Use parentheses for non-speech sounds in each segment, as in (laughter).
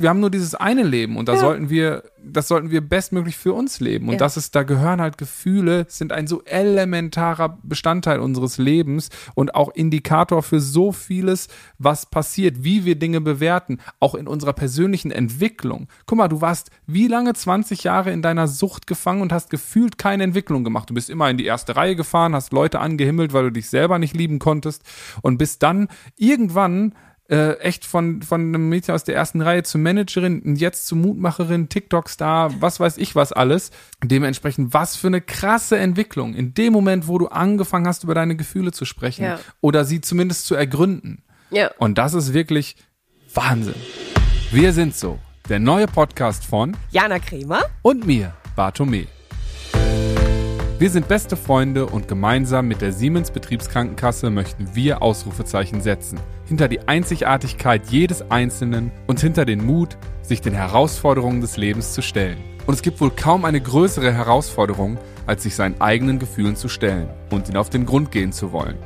wir haben nur dieses eine Leben und da Ja. sollten wir, das sollten wir bestmöglich für uns leben. Und Ja. das ist, da gehören halt Gefühle, sind ein so elementarer Bestandteil unseres Lebens und auch Indikator für so vieles, was passiert, wie wir Dinge bewerten, auch in unserer persönlichen Entwicklung. Guck mal, du warst wie lange 20 Jahre in deiner Sucht gefangen und hast gefühlt keine Entwicklung gemacht. Du bist immer in die erste Reihe gefahren, hast Leute angehimmelt, weil du dich selber nicht lieben konntest und bist dann irgendwann äh, echt von, von einem Mädchen aus der ersten Reihe zur Managerin und jetzt zur Mutmacherin, TikTok-Star, was weiß ich was alles. Dementsprechend, was für eine krasse Entwicklung. In dem Moment, wo du angefangen hast, über deine Gefühle zu sprechen Ja. oder sie zumindest zu ergründen. Ja. Und das ist wirklich Wahnsinn. Wir sind so. Der neue Podcast von Jana Kremer. und mir, Bartome. Wir sind beste Freunde und gemeinsam mit der Siemens Betriebskrankenkasse möchten wir Ausrufezeichen setzen. Hinter die Einzigartigkeit jedes Einzelnen und hinter den Mut, sich den Herausforderungen des Lebens zu stellen. Und es gibt wohl kaum eine größere Herausforderung, als sich seinen eigenen Gefühlen zu stellen und ihnen auf den Grund gehen zu wollen.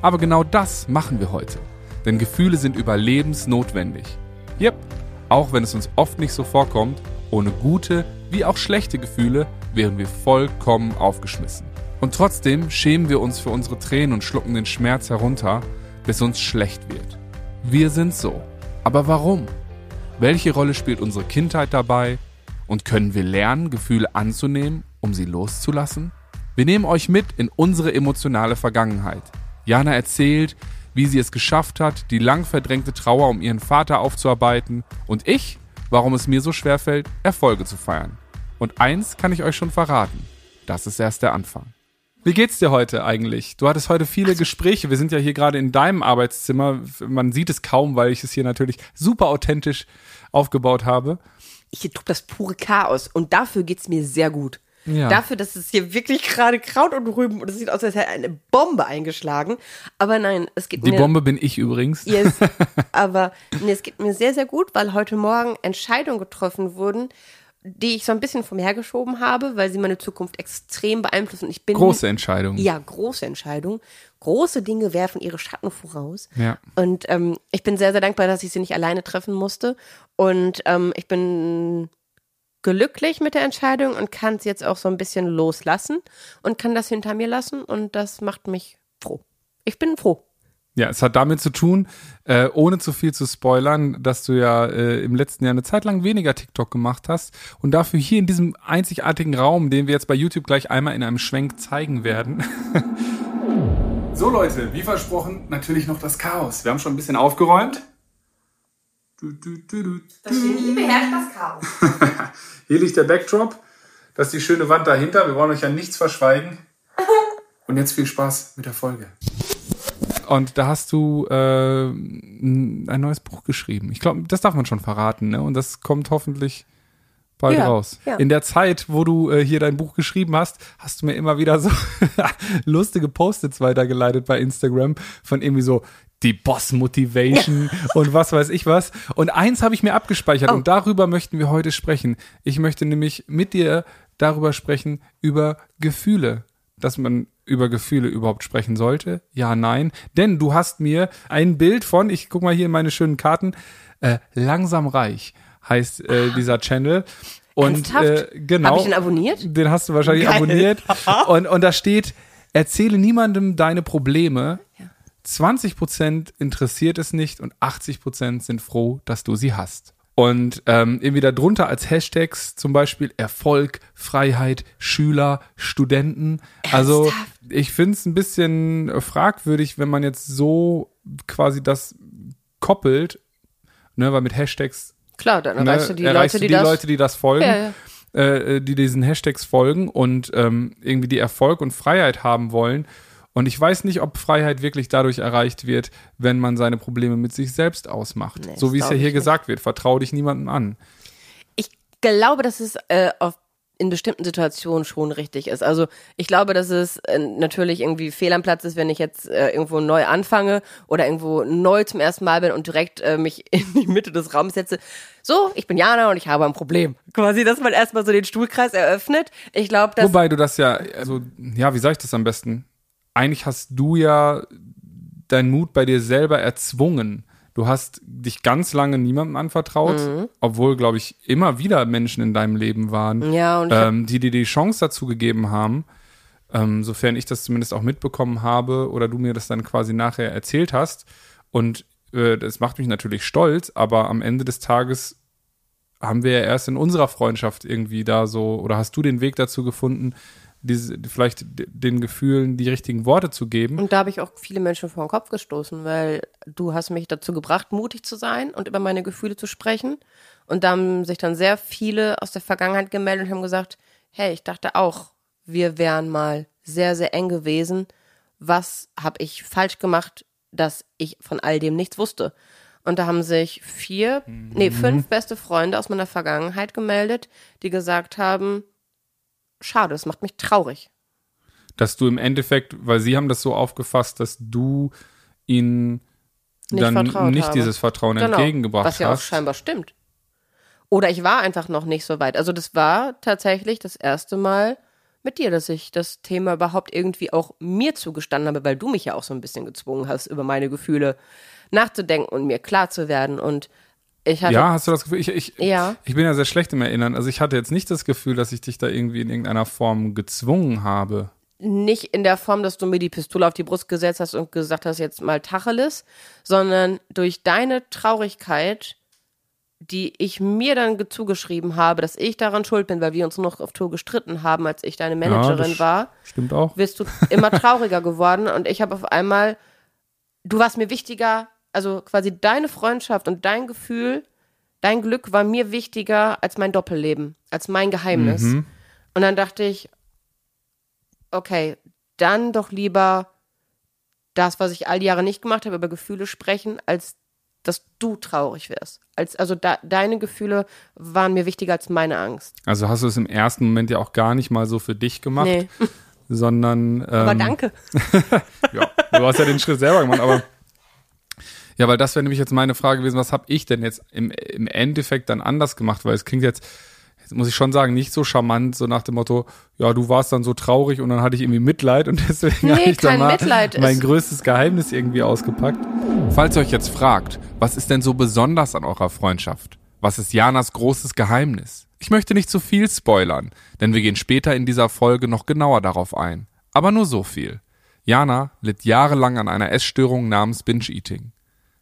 Aber genau das machen wir heute. Denn Gefühle sind überlebensnotwendig. Yep, auch wenn es uns oft nicht so vorkommt, ohne gute wie auch schlechte Gefühle wären wir vollkommen aufgeschmissen. Und trotzdem schämen wir uns für unsere Tränen und schlucken den Schmerz herunter, bis uns schlecht wird. Wir sind so. Aber warum? Welche Rolle spielt unsere Kindheit dabei? Und können wir lernen, Gefühle anzunehmen, um sie loszulassen? Wir nehmen euch mit in unsere emotionale Vergangenheit. Jana erzählt, wie sie es geschafft hat, die lang verdrängte Trauer um ihren Vater aufzuarbeiten und ich, warum es mir so schwer fällt, Erfolge zu feiern. Und eins kann ich euch schon verraten, das ist erst der Anfang. Wie geht's dir heute eigentlich? Du hattest heute viele Gespräche. Wir sind ja hier gerade in deinem Arbeitszimmer. Man sieht es kaum, weil ich es hier natürlich super authentisch aufgebaut habe. Hier tobt das pure Chaos. Und dafür geht's mir sehr gut. Ja. Dafür, dass es hier wirklich gerade Kraut und Rüben und es sieht aus, als hätte eine Bombe eingeschlagen. Aber nein, es geht Die mir. Bombe bin ich übrigens. Yes. (laughs) Aber nee, es geht mir sehr, sehr gut, weil heute Morgen Entscheidungen getroffen wurden, die ich so ein bisschen vom hergeschoben habe, weil sie meine Zukunft extrem beeinflussen. Ich bin Große Entscheidung. Ja, große Entscheidung. Große Dinge werfen ihre Schatten voraus. Ja. Und ähm, ich bin sehr, sehr dankbar, dass ich sie nicht alleine treffen musste. Und ähm, ich bin glücklich mit der Entscheidung und kann sie jetzt auch so ein bisschen loslassen und kann das hinter mir lassen. Und das macht mich froh. Ich bin froh. Ja, es hat damit zu tun, äh, ohne zu viel zu spoilern, dass du ja äh, im letzten Jahr eine Zeit lang weniger TikTok gemacht hast und dafür hier in diesem einzigartigen Raum, den wir jetzt bei YouTube gleich einmal in einem Schwenk zeigen werden. (laughs) so Leute, wie versprochen, natürlich noch das Chaos. Wir haben schon ein bisschen aufgeräumt. Du, du, du, du. Das Genie beherrscht das Chaos. (laughs) Hier liegt der Backdrop. Das ist die schöne Wand dahinter. Wir wollen euch ja nichts verschweigen. (laughs) Und jetzt viel Spaß mit der Folge. Und da hast du äh, ein neues Buch geschrieben. Ich glaube, das darf man schon verraten, ne? Und das kommt hoffentlich bald Ja, raus. ja. In der Zeit, wo du äh, hier dein Buch geschrieben hast, hast du mir immer wieder so (laughs) lustige Post-its weitergeleitet bei Instagram von irgendwie so die Boss Motivation (laughs) und was weiß ich was. Und eins habe ich mir abgespeichert Oh. und darüber möchten wir heute sprechen. Ich möchte nämlich mit dir darüber sprechen, über Gefühle. Dass man über Gefühle überhaupt sprechen sollte? Ja, nein. Denn du hast mir ein Bild von, ich guck mal hier in meine schönen Karten, äh, langsam reich heißt äh, dieser Channel. Und äh, genau. Hab ich den abonniert? Den hast du wahrscheinlich Geil. abonniert. (laughs) Und, und da steht, erzähle niemandem deine Probleme. 20% interessiert es nicht und 80% sind froh, dass du sie hast. Und ähm, irgendwie darunter als Hashtags zum Beispiel Erfolg, Freiheit, Schüler, Studenten. Also Ernsthaft? ich finde es ein bisschen fragwürdig, wenn man jetzt so quasi das koppelt, ne, weil mit Hashtags Klar, dann ne, erreichst du die erreichst Leute, du die, das. Leute, die das folgen, Ja, ja. Äh, die diesen Hashtags folgen und ähm, irgendwie die Erfolg und Freiheit haben wollen. Und ich weiß nicht, ob Freiheit wirklich dadurch erreicht wird, wenn man seine Probleme mit sich selbst ausmacht. Nee, so wie es ja hier ich gesagt wird, vertraue dich niemandem an. Ich glaube, dass es äh, auf, in bestimmten Situationen schon richtig ist. Also ich glaube, dass es äh, natürlich irgendwie fehl am Platz ist, wenn ich jetzt äh, irgendwo neu anfange oder irgendwo neu zum ersten Mal bin und direkt äh, mich (laughs) in die Mitte des Raums setze. So, ich bin Jana und ich habe ein Problem. Quasi, dass man erstmal so den Stuhlkreis eröffnet. Ich glaube, dass Wobei du das ja, also, ja, wie sage ich das am besten? Eigentlich hast du ja deinen Mut bei dir selber erzwungen. Du hast dich ganz lange niemandem anvertraut, obwohl, glaube ich, immer wieder Menschen in deinem Leben waren, Ja, ähm, die dir die Chance dazu gegeben haben, ähm, sofern ich das zumindest auch mitbekommen habe oder du mir das dann quasi nachher erzählt hast. Und äh, das macht mich natürlich stolz, aber am Ende des Tages haben wir ja erst in unserer Freundschaft irgendwie da so, oder hast du den Weg dazu gefunden, diese, vielleicht den Gefühlen die richtigen Worte zu geben? Und da habe ich auch viele Menschen vor den Kopf gestoßen, weil du hast mich dazu gebracht, mutig zu sein und über meine Gefühle zu sprechen. Und da haben sich dann sehr viele aus der Vergangenheit gemeldet und haben gesagt, hey, ich dachte auch, wir wären mal sehr, sehr eng gewesen. Was habe ich falsch gemacht, dass ich von all dem nichts wusste? Und da haben sich vier, nee, fünf beste Freunde aus meiner Vergangenheit gemeldet, die gesagt haben, schade, es macht mich traurig. dass du im Endeffekt, weil sie haben das so aufgefasst, dass du ihnen Nicht dann nicht habe. dieses Vertrauen Genau, entgegengebracht was ja auch hast. scheinbar stimmt. Oder ich war einfach noch nicht so weit. Also das war tatsächlich das erste Mal mit dir, dass ich das Thema überhaupt irgendwie auch mir zugestanden habe, weil du mich ja auch so ein bisschen gezwungen hast, über meine Gefühle nachzudenken und mir klar zu werden. Und hatte, ja, hast du das Gefühl? Ich, ich, Ja. ich bin ja sehr schlecht im Erinnern. Also ich hatte jetzt nicht das Gefühl, dass ich dich da irgendwie in irgendeiner Form gezwungen habe. nicht in der Form, dass du mir die Pistole auf die Brust gesetzt hast und gesagt hast, jetzt mal Tacheles, sondern durch deine Traurigkeit, die ich mir dann ge- zugeschrieben habe, dass ich daran schuld bin, weil wir uns noch auf Tour gestritten haben, als ich deine Managerin das war, Stimmt auch. wirst du immer trauriger geworden und ich habe auf einmal, du warst mir wichtiger, also quasi deine Freundschaft und dein Gefühl, dein Glück war mir wichtiger als mein Doppelleben, als mein Geheimnis. Mhm. Und dann dachte ich, okay, dann doch lieber das, was ich all die Jahre nicht gemacht habe, über Gefühle sprechen, als dass du traurig wirst. Als, also da, deine Gefühle waren mir wichtiger als meine Angst. Also hast du es im ersten Moment ja auch gar nicht mal so für dich gemacht, Nee, sondern ähm, aber danke. (laughs) Ja, du hast ja den Schritt selber gemacht, aber ja, weil das wäre nämlich jetzt meine Frage gewesen, was habe ich denn jetzt im, im Endeffekt dann anders gemacht, weil es klingt jetzt, jetzt muss ich schon sagen, nicht so charmant, so nach dem Motto, ja, du warst dann so traurig und dann hatte ich irgendwie Mitleid und (laughs) deswegen Nee, habe ich dann mal Mitleid, mein es- größtes Geheimnis irgendwie ausgepackt. Falls ihr euch jetzt fragt, was ist denn so besonders an eurer Freundschaft? Was ist Janas großes Geheimnis? Ich möchte nicht zu viel spoilern, denn wir gehen später in dieser Folge noch genauer darauf ein. Aber nur so viel. Jana litt jahrelang an einer Essstörung namens Binge-Eating.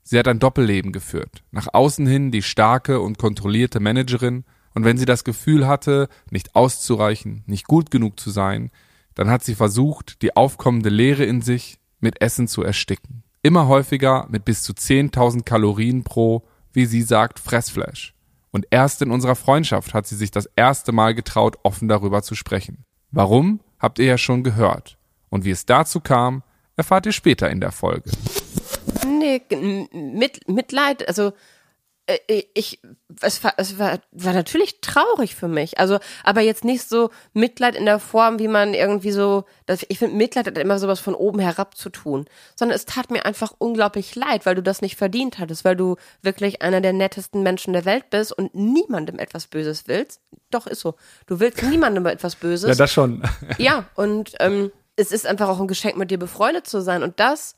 Sie hat ein Doppelleben geführt. Nach außen hin die starke und kontrollierte Managerin und wenn sie das Gefühl hatte, nicht auszureichen, nicht gut genug zu sein, dann hat sie versucht, die aufkommende Leere in sich mit Essen zu ersticken. Immer häufiger mit bis zu 10.000 Kalorien pro, wie sie sagt, Fressflash. Und erst in unserer Freundschaft hat sie sich das erste Mal getraut, offen darüber zu sprechen. Warum, habt ihr ja schon gehört. Und wie es dazu kam, erfahrt ihr später in der Folge. Nee, mit, Mitleid, also äh, ich, es war, es war, war natürlich traurig für mich. Also, aber jetzt nicht so Mitleid in der Form, wie man irgendwie so, das, ich finde, Mitleid hat immer sowas von oben herab zu tun. Sondern es tat mir einfach unglaublich leid, weil du das nicht verdient hattest, weil du wirklich einer der nettesten Menschen der Welt bist und niemandem etwas Böses willst. Doch, ist so. Du willst (laughs) niemandem etwas Böses. Ja, das schon. Ja, und ähm, es ist einfach auch ein Geschenk, mit dir befreundet zu sein. Und das,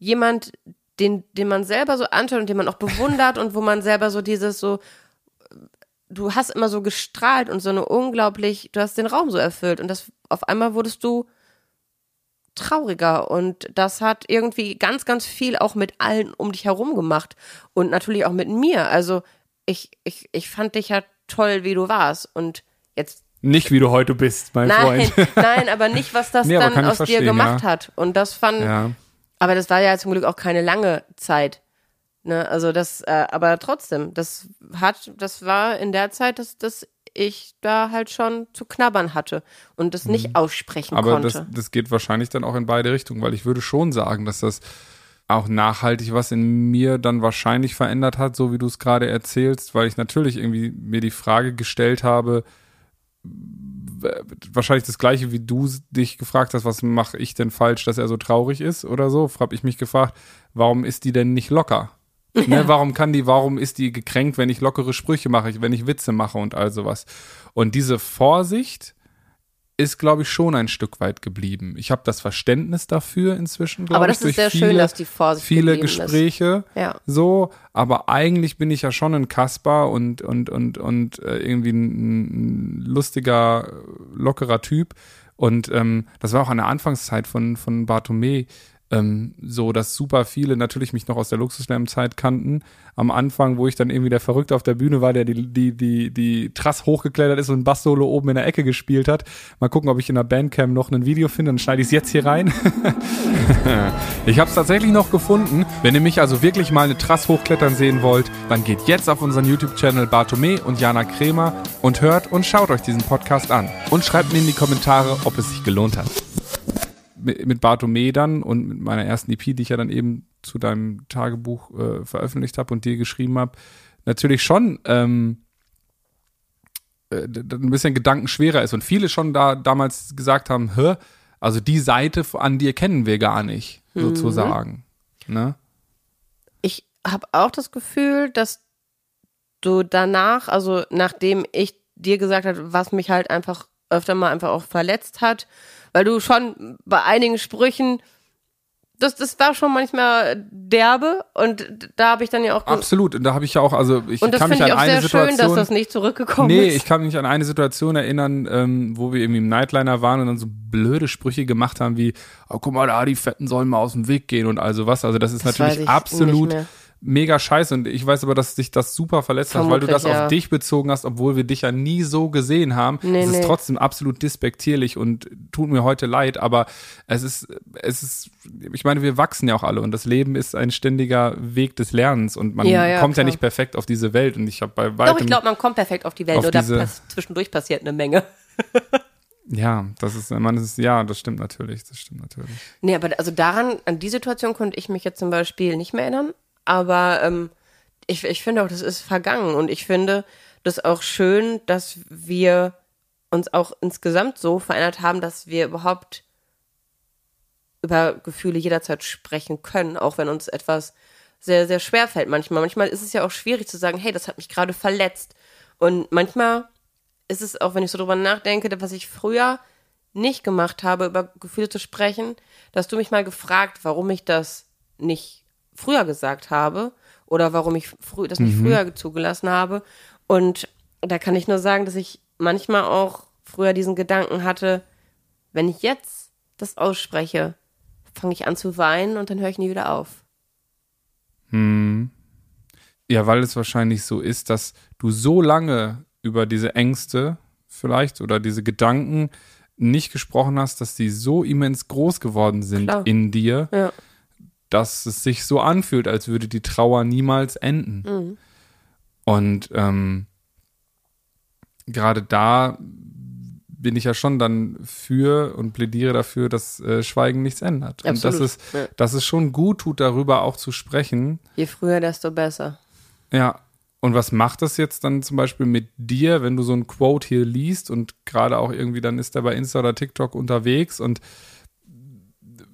jemand, den, den man selber so anschaut und den man auch bewundert und wo man selber so dieses so, du hast immer so gestrahlt und so eine unglaublich, du hast den Raum so erfüllt und das auf einmal wurdest du trauriger und das hat irgendwie ganz, ganz viel auch mit allen um dich herum gemacht und natürlich auch mit mir. Also ich, ich, ich fand dich ja toll, wie du warst und jetzt Nicht wie du heute bist, mein Nein, Freund. (laughs) nein, aber nicht, was das Nee, dann aus dir gemacht ja. hat. Und das fand, Ja. Aber das war ja zum Glück auch keine lange Zeit. Ne, also das, äh, aber trotzdem, das hat, das war in der Zeit, dass, dass ich da halt schon zu knabbern hatte und das nicht aussprechen Mhm. Aber konnte. das, das geht wahrscheinlich dann auch in beide Richtungen, weil ich würde schon sagen, dass das auch nachhaltig was in mir dann wahrscheinlich verändert hat, so wie du es gerade erzählst, weil ich natürlich irgendwie mir die Frage gestellt habe, wahrscheinlich das gleiche wie du dich gefragt hast, was mache ich denn falsch, dass er so traurig ist oder so, habe ich mich gefragt, warum ist die denn nicht locker? (laughs) Ne, warum kann die, warum ist die gekränkt, wenn ich lockere Sprüche mache, wenn ich Witze mache und all sowas? Und diese Vorsicht, ist, glaube ich, schon ein Stück weit geblieben. Ich habe das Verständnis dafür inzwischen, glaube Aber ich, das ist durch sehr viele, schön, dass die Vorsicht viele ist. Gespräche. Ja. So, aber eigentlich bin ich ja schon ein Kasper und, und, und, und äh, irgendwie ein, ein lustiger, lockerer Typ. Und ähm, das war auch an der Anfangszeit von, von Bartome ähm, so, dass super viele natürlich mich noch aus der Luxusslam-Zeit kannten. Am Anfang, wo ich dann irgendwie der Verrückte auf der Bühne war, der die, die, die, die Trass hochgeklettert ist und ein Bass-Solo oben in der Ecke gespielt hat. Mal gucken, ob ich in der Bandcam noch ein Video finde, dann schneide ich es jetzt hier rein. (laughs) ich habe es tatsächlich noch gefunden. Wenn ihr mich also wirklich mal eine Trass hochklettern sehen wollt, dann geht jetzt auf unseren YouTube-Channel Bartome und Jana Kremer und hört und schaut euch diesen Podcast an. Und schreibt mir in die Kommentare, ob es sich gelohnt hat mit, mit Bartome dann und mit meiner ersten EP, die ich ja dann eben zu deinem Tagebuch äh, veröffentlicht habe und dir geschrieben habe, natürlich schon ähm, äh, ein bisschen gedankenschwerer ist und viele schon da damals gesagt haben, hä, also die Seite an dir kennen wir gar nicht, sozusagen. Ne? Ich habe auch das Gefühl, dass du danach, also nachdem ich dir gesagt habe, was mich halt einfach öfter mal einfach auch verletzt hat, weil du schon bei einigen Sprüchen, das, das war schon manchmal derbe und da habe ich dann ja auch Absolut, und da habe ich ja auch, also ich und das kann mich finde an ich auch eine sehr Situation schön, dass das nicht zurückgekommen Nee, ist. ich kann mich an eine Situation erinnern, ähm, wo wir irgendwie im Nightliner waren und dann so blöde Sprüche gemacht haben wie, oh, guck mal da, die Fetten sollen mal aus dem Weg gehen und also was. Also das ist Das natürlich ich absolut. Mega scheiße und ich weiß aber, dass dich das super verletzt hat, weil du das ja. auf dich bezogen hast, obwohl wir dich ja nie so gesehen haben. Nee, es ist nee. trotzdem absolut despektierlich und tut mir heute leid, aber es ist, es ist, ich meine, wir wachsen ja auch alle und das Leben ist ein ständiger Weg des Lernens und man Ja, ja, kommt ja klar. nicht perfekt auf diese Welt und ich habe bei weitem Doch, ich glaube, man kommt perfekt auf die Welt, auf nur da diese- pass zwischendurch passiert eine Menge. (laughs) Ja, das ist, man ist, ja, das stimmt natürlich, das stimmt natürlich. Nee, aber also daran, an die Situation konnte ich mich jetzt zum Beispiel nicht mehr erinnern. Aber ähm, ich, ich finde auch, das ist vergangen. Und ich finde das auch schön, dass wir uns auch insgesamt so verändert haben, dass wir überhaupt über Gefühle jederzeit sprechen können, auch wenn uns etwas sehr, sehr schwer fällt manchmal. Manchmal ist es ja auch schwierig zu sagen, hey, das hat mich gerade verletzt. Und manchmal ist es auch, wenn ich so drüber nachdenke, was ich früher nicht gemacht habe, über Gefühle zu sprechen, dass du mich mal gefragt, warum ich das nicht früher gesagt habe oder warum ich frü das nicht früher zugelassen habe. Und da kann ich nur sagen, dass ich manchmal auch früher diesen Gedanken hatte, wenn ich jetzt das ausspreche, fange ich an zu weinen und dann höre ich nie wieder auf. Ja, weil es wahrscheinlich so ist, dass du so lange über diese Ängste vielleicht oder diese Gedanken nicht gesprochen hast, dass die so immens groß geworden sind Klar. in dir, Ja. Dass es sich so anfühlt, als würde die Trauer niemals enden. Mhm. Und ähm, gerade da bin ich ja schon dann für und plädiere dafür, dass äh, Schweigen nichts ändert. Und Absolut, dass es, ja. dass es schon gut tut, darüber auch zu sprechen. Je früher, desto besser. Ja. Und was macht das jetzt dann zum Beispiel mit dir, wenn du so ein Quote hier liest und gerade auch irgendwie dann ist er bei Insta oder TikTok unterwegs und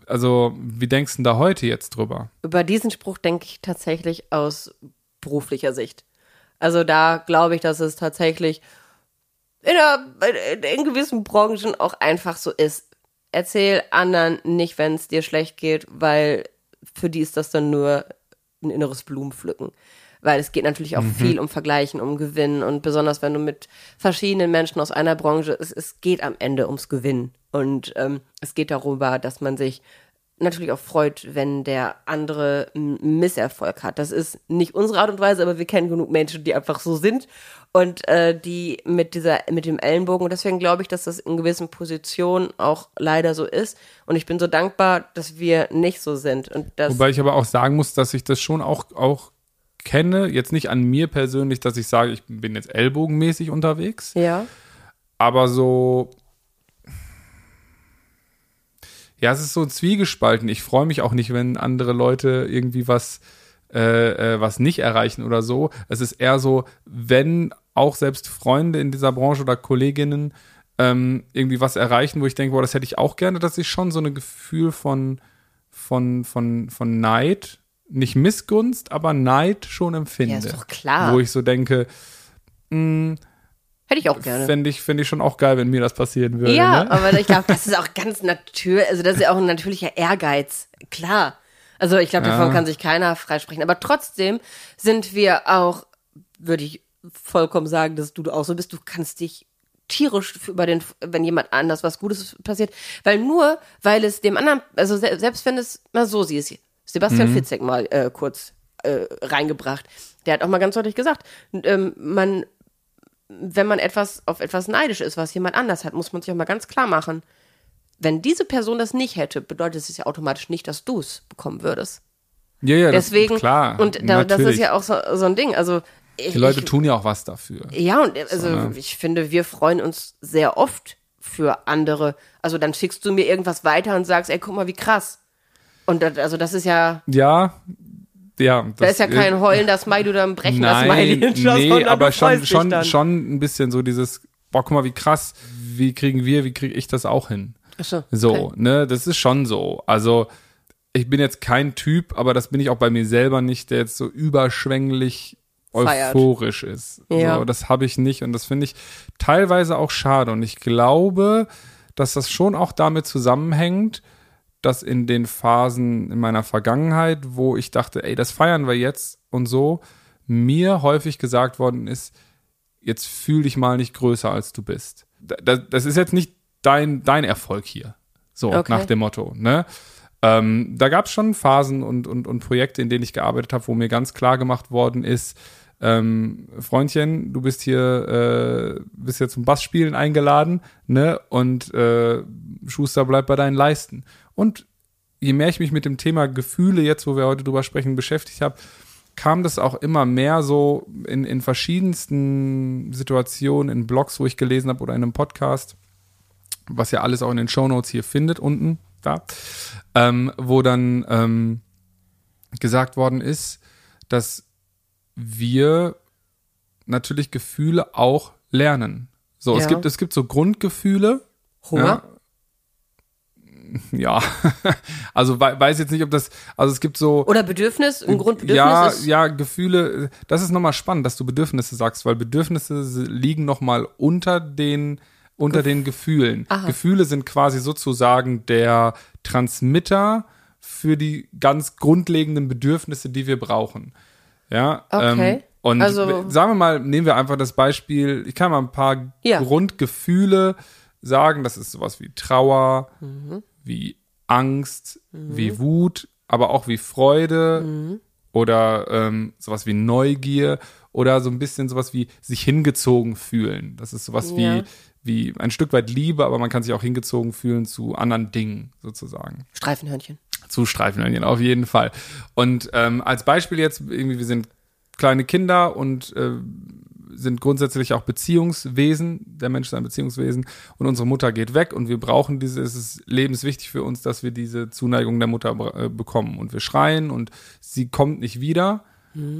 also wie denkst du denn da heute jetzt drüber? Über diesen Spruch denke ich tatsächlich aus beruflicher Sicht. Also da glaube ich, dass es tatsächlich in, der, in gewissen Branchen auch einfach so ist. Erzähl anderen nicht, wenn es dir schlecht geht, weil für die ist das dann nur ein inneres Blumenpflücken. Weil es geht natürlich auch viel um Vergleichen, um Gewinnen und besonders wenn du mit verschiedenen Menschen aus einer Branche, es, es geht am Ende ums Gewinnen. Und ähm, es geht darüber, dass man sich natürlich auch freut, wenn der andere einen Misserfolg hat. Das ist nicht unsere Art und Weise, aber wir kennen genug Menschen, die einfach so sind und äh, die mit dieser mit dem Ellenbogen. Und deswegen glaube ich, dass das in gewissen Positionen auch leider so ist. Und ich bin so dankbar, dass wir nicht so sind. Und Wobei ich aber auch sagen muss, dass ich das schon auch, auch kenne, jetzt nicht an mir persönlich, dass ich sage, ich bin jetzt ellbogenmäßig unterwegs, ja, aber so, ja, es ist so zwiegespalten. Ich freue mich auch nicht, wenn andere Leute irgendwie was, äh, äh, was nicht erreichen oder so. Es ist eher so, wenn auch selbst Freunde in dieser Branche oder Kolleginnen ähm, irgendwie was erreichen, wo ich denke, boah, das hätte ich auch gerne, dass ich schon so ein Gefühl von, von, von, von Neid, nicht Missgunst, aber Neid schon empfinde. Ja, ist doch klar. Wo ich so denke, mh, Hätte ich auch gerne. Fände ich, fänd ich schon auch geil, wenn mir das passieren würde. Ja, ne? aber ich glaube, das (laughs) ist auch ganz natürlich, also das ist ja auch ein natürlicher Ehrgeiz. Klar. Also ich glaube, davon Ja. kann sich keiner freisprechen. Aber trotzdem sind wir auch, würde ich vollkommen sagen, dass du auch so bist, du kannst dich tierisch über den, wenn jemand anders was Gutes passiert, weil nur, weil es dem anderen, also se selbst wenn es mal so siehst, Sebastian Fitzek mal äh, kurz äh, reingebracht, der hat auch mal ganz deutlich gesagt, ähm, man wenn man etwas auf etwas neidisch ist, was jemand anders hat, muss man sich auch mal ganz klar machen. Wenn diese Person das nicht hätte, bedeutet es ja automatisch nicht, dass du es bekommen würdest. ja, ja, das- Deswegen, klar. und da, das ist ja auch so, so ein Ding. Also, ich, Die Leute ich, tun ja auch was dafür. ja, und also ne? ich finde, wir freuen uns sehr oft für andere. Also dann schickst du mir irgendwas weiter und sagst, ey, guck mal, wie krass. Und das, also das ist ja, Ja, ja. da ist ja kein heulender Smiley oder ein brechender Nein, Smiley. nee, (laughs) sondern aber du schon, freust dich schon, dann. schon ein bisschen so dieses, boah, guck mal, wie krass, wie kriegen wir, wie kriege ich das auch hin? Ach so, So, okay. ne, das ist schon so. Also, ich bin jetzt kein Typ, aber das bin ich auch bei mir selber nicht, der jetzt so überschwänglich Feiert. euphorisch ist. Ja. So, das habe ich nicht und das finde ich teilweise auch schade. Und ich glaube, dass das schon auch damit zusammenhängt, dass in den Phasen in meiner Vergangenheit, wo ich dachte, ey, das feiern wir jetzt und so, mir häufig gesagt worden ist, jetzt fühl dich mal nicht größer als du bist. Da- da- Das ist jetzt nicht dein, dein Erfolg hier. So, Okay. nach dem Motto, ne? Ähm, da gab es schon Phasen und, und, und Projekte, in denen ich gearbeitet habe, wo mir ganz klar gemacht worden ist, ähm, Freundchen, du bist hier, äh, bist hier zum Bassspielen eingeladen, ne? Und äh, Schuster bleibt bei deinen Leisten. Und je mehr ich mich mit dem Thema Gefühle jetzt, wo wir heute drüber sprechen, beschäftigt habe, kam das auch immer mehr so in, in verschiedensten Situationen, in Blogs, wo ich gelesen habe oder in einem Podcast, was ihr alles auch in den Shownotes hier findet, unten da, ähm, wo dann ähm, gesagt worden ist, dass wir natürlich Gefühle auch lernen. So, es Ja. gibt, es gibt so Grundgefühle. Hunger? Ja, (laughs) also wei- weiß jetzt nicht, ob das, also es gibt so, Oder Bedürfnis, ein Grundbedürfnis ja, ist. ja, Gefühle, das ist nochmal spannend, dass du Bedürfnisse sagst, weil Bedürfnisse liegen nochmal unter den, unter den Gefühlen. Aha. Gefühle sind quasi sozusagen der Transmitter für die ganz grundlegenden Bedürfnisse, die wir brauchen. Ja, Okay. ähm, und Also- sagen wir mal, nehmen wir einfach das Beispiel, ich kann mal ein paar Ja. Grundgefühle sagen, das ist sowas wie Trauer, Mhm. Wie Angst, wie Wut, aber auch wie Freude Mhm. oder ähm, sowas wie Neugier oder so ein bisschen sowas wie sich hingezogen fühlen. Das ist sowas Ja. wie, wie ein Stück weit Liebe, aber man kann sich auch hingezogen fühlen zu anderen Dingen sozusagen Streifenhörnchen. zu Streifenhörnchen, auf jeden Fall. Und ähm, als Beispiel jetzt, irgendwie, wir sind kleine Kinder und äh, sind grundsätzlich auch Beziehungswesen. Der Mensch ist ein Beziehungswesen und unsere Mutter geht weg und wir brauchen diese, es ist lebenswichtig für uns, dass wir diese Zuneigung der Mutter äh, bekommen. Und wir schreien und sie kommt nicht wieder.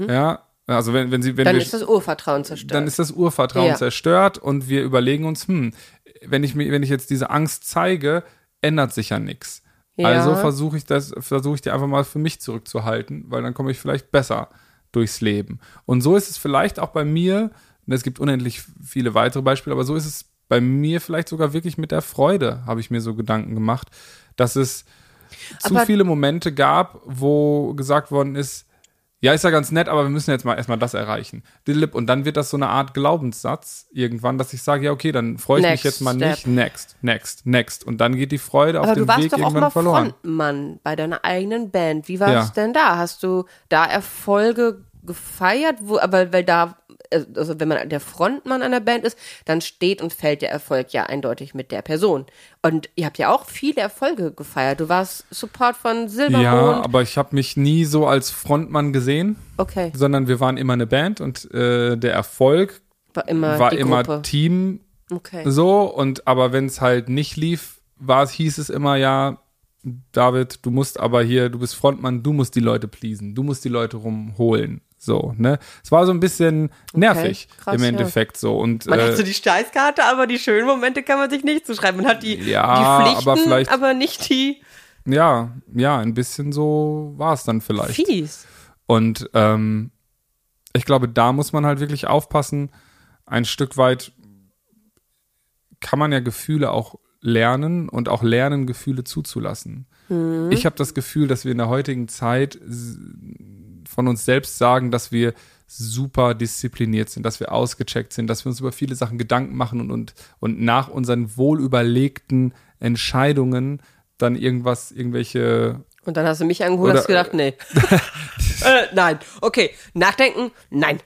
Ja, also wenn, wenn sie, wenn Mhm. Dann wir, ist das Urvertrauen zerstört. dann ist das Urvertrauen Ja. zerstört und wir überlegen uns, hm, wenn ich mir, wenn ich jetzt diese Angst zeige, ändert sich ja nichts. Ja. Also versuche ich das, versuche ich die einfach mal für mich zurückzuhalten, weil dann komme ich vielleicht besser durchs Leben. Und so ist es vielleicht auch bei mir, und es gibt unendlich viele weitere Beispiele, aber so ist es bei mir vielleicht sogar wirklich mit der Freude, habe ich mir so Gedanken gemacht, dass es zu Aber- viele Momente gab, wo gesagt worden ist, ja, ist ja ganz nett, aber wir müssen jetzt mal erstmal das erreichen. Und dann wird das so eine Art Glaubenssatz irgendwann, dass ich sage, ja, okay, dann freue ich mich Next jetzt mal step. nicht. Next, next, next. Und dann geht die Freude auf Aber dem du warst Weg doch auch irgendwann mal verloren. Frontmann bei deiner eigenen Band. Wie war Ja. es denn da? Hast du da Erfolge gefeiert? Wo, aber weil da, also wenn man der Frontmann einer Band ist, dann steht und fällt der Erfolg ja eindeutig mit der Person. Und ihr habt ja auch viele Erfolge gefeiert. Du warst Support von Silbermond. Ja, aber ich habe mich nie so als Frontmann gesehen, okay, sondern wir waren immer eine Band und äh, der Erfolg war immer war immer Gruppe. Team Okay. so und aber wenn es halt nicht lief, war es hieß es immer ja David, du musst aber hier, du bist Frontmann, du musst die Leute pleasen, du musst die Leute rumholen. So, ne? Es war so ein bisschen nervig krass, im ja. Endeffekt so. Und Man äh, hat so die Steißkarte, aber die schönen Momente kann man sich nicht zuschreiben. Man hat die, Ja, die Pflichten, aber vielleicht- aber nicht die ja, ja, ein bisschen so war es dann vielleicht. Fies. Und ähm, ich glaube, da muss man halt wirklich aufpassen, ein Stück weit kann man ja Gefühle auch lernen und auch lernen, Gefühle zuzulassen. Mhm. Ich habe das Gefühl, dass wir in der heutigen Zeit von uns selbst sagen, dass wir super diszipliniert sind, dass wir ausgecheckt sind, dass wir uns über viele Sachen Gedanken machen und, und, und nach unseren wohlüberlegten Entscheidungen dann irgendwas, irgendwelche Und dann hast du mich angeholt und hast gedacht, nee. (laughs) äh, nein. Okay. Nachdenken? Nein.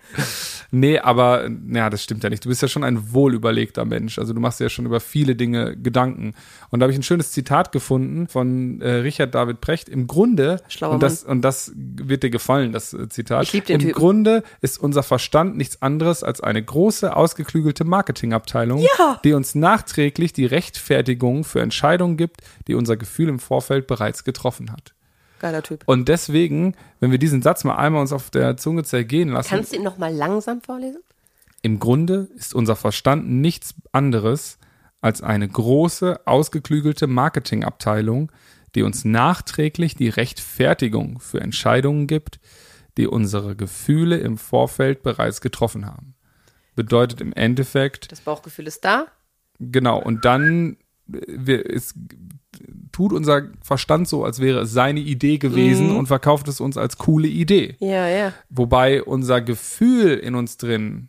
Nee, aber ja, das stimmt ja nicht. Du bist ja schon ein wohlüberlegter Mensch. Also du machst dir ja schon über viele Dinge Gedanken. Und da habe ich ein schönes Zitat gefunden von äh, Richard David Precht. Im Grunde, Schlauer und das, und das wird dir gefallen, das äh, Zitat. Ich lieb den Im Typen. Grunde ist unser Verstand nichts anderes als eine große, ausgeklügelte Marketingabteilung, die uns nachträglich die Rechtfertigung für Entscheidungen gibt, die unser Gefühl im Vorfeld bereits getroffen hat. Geiler Typ. Und deswegen, wenn wir diesen Satz mal einmal uns auf der Zunge zergehen lassen, Kannst du ihn noch mal langsam vorlesen? im Grunde ist unser Verstand nichts anderes als eine große, ausgeklügelte Marketingabteilung, die uns nachträglich die Rechtfertigung für Entscheidungen gibt, die unsere Gefühle im Vorfeld bereits getroffen haben. Bedeutet im Endeffekt, Das Bauchgefühl ist da. genau, und dann wir, es tut unser Verstand so, als wäre es seine Idee gewesen und verkauft es uns als coole Idee. Ja, ja. Wobei unser Gefühl in uns drin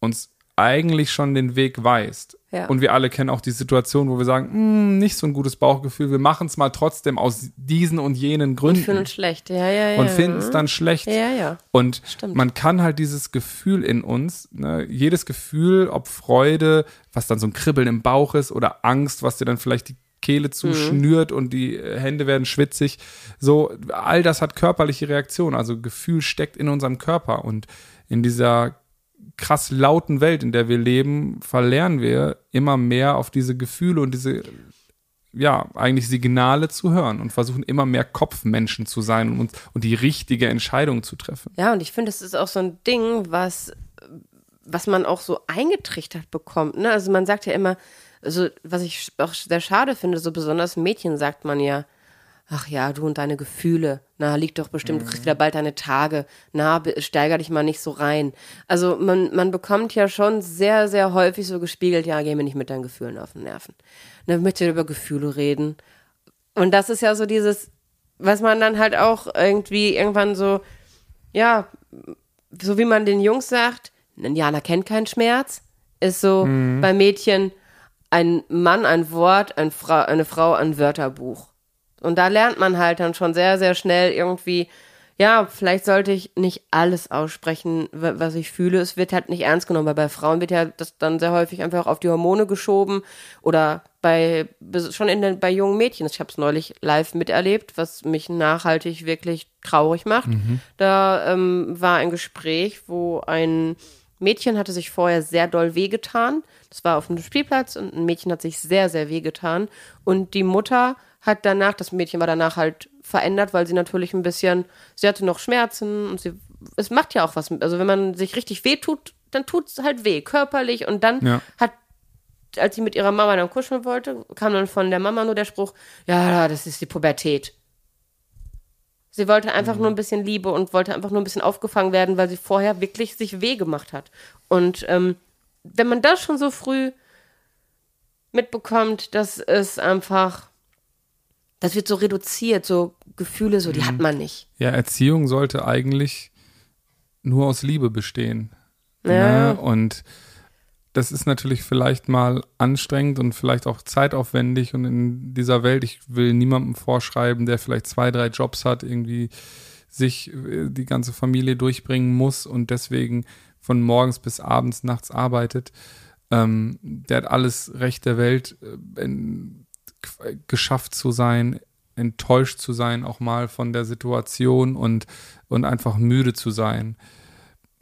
uns eigentlich schon den Weg weist. Ja. Und wir alle kennen auch die Situation, wo wir sagen, "Hm, nicht so ein gutes Bauchgefühl, wir machen es mal trotzdem aus diesen und jenen Gründen Fühlen uns schlecht. Ja, ja, ja. und finden es dann schlecht. Ja, ja. Und Stimmt. man kann halt dieses Gefühl in uns, ne, jedes Gefühl, ob Freude, was dann so ein Kribbeln im Bauch ist oder Angst, was dir dann vielleicht die Kehle zuschnürt und die äh, Hände werden schwitzig, so all das hat körperliche Reaktionen. Also Gefühl steckt in unserem Körper und in dieser krass lauten Welt, in der wir leben, verlernen wir immer mehr auf diese Gefühle und diese ja, eigentlich Signale zu hören und versuchen immer mehr Kopfmenschen zu sein und, uns- und die richtige Entscheidung zu treffen. Ja, und ich finde, das ist auch so ein Ding, was, was man auch so eingetrichtert bekommt. Ne? Also man sagt ja immer, also was ich auch sehr schade finde, so besonders Mädchen sagt man ja, ach ja, du und deine Gefühle, na, liegt doch bestimmt, du kriegst wieder bald deine Tage, na, steiger dich mal nicht so rein. Also man, man bekommt ja schon sehr, sehr häufig so gespiegelt, ja, geh mir nicht mit deinen Gefühlen auf den Nerven. Dann möchte über Gefühle reden. Und das ist ja so dieses, was man dann halt auch irgendwie irgendwann so, ja, so wie man den Jungs sagt, ein Jana kennt keinen Schmerz, ist so bei Mädchen ein Mann ein Wort, ein Fra eine Frau ein Wörterbuch. Und da lernt man halt dann schon sehr, sehr schnell irgendwie, ja, vielleicht sollte ich nicht alles aussprechen, wa- was ich fühle. Es wird halt nicht ernst genommen, weil bei Frauen wird ja das dann sehr häufig einfach auf die Hormone geschoben oder bei schon in den, bei jungen Mädchen. Ich habe es neulich live miterlebt, was mich nachhaltig wirklich traurig macht. Da ähm, war ein Gespräch, wo ein Mädchen hatte sich vorher sehr doll wehgetan. Das war auf einem Spielplatz und ein Mädchen hat sich sehr, sehr wehgetan. Und die Mutter hat danach, das Mädchen war danach halt verändert, weil sie natürlich ein bisschen, sie hatte noch Schmerzen und sie, es macht ja auch was. Also wenn man sich richtig weh tut, dann tut es halt weh, körperlich. Und dann Ja. hat, als sie mit ihrer Mama dann kuscheln wollte, kam dann von der Mama nur der Spruch, ja, das ist die Pubertät. Sie wollte einfach nur ein bisschen Liebe und wollte einfach nur ein bisschen aufgefangen werden, weil sie vorher wirklich sich weh gemacht hat. Und ähm, wenn man das schon so früh mitbekommt, das ist einfach, das wird so reduziert, so Gefühle, so die hat man nicht. Ja, Erziehung sollte eigentlich nur aus Liebe bestehen. Ja. Ne? Und das ist natürlich vielleicht mal anstrengend und vielleicht auch zeitaufwendig und in dieser Welt, ich will niemandem vorschreiben, der vielleicht zwei, drei Jobs hat, irgendwie sich äh, die ganze Familie durchbringen muss und deswegen von morgens bis abends nachts arbeitet. Ähm, der hat alles Recht der Welt, äh, in, g- geschafft zu sein, enttäuscht zu sein, auch mal von der Situation und, und einfach müde zu sein.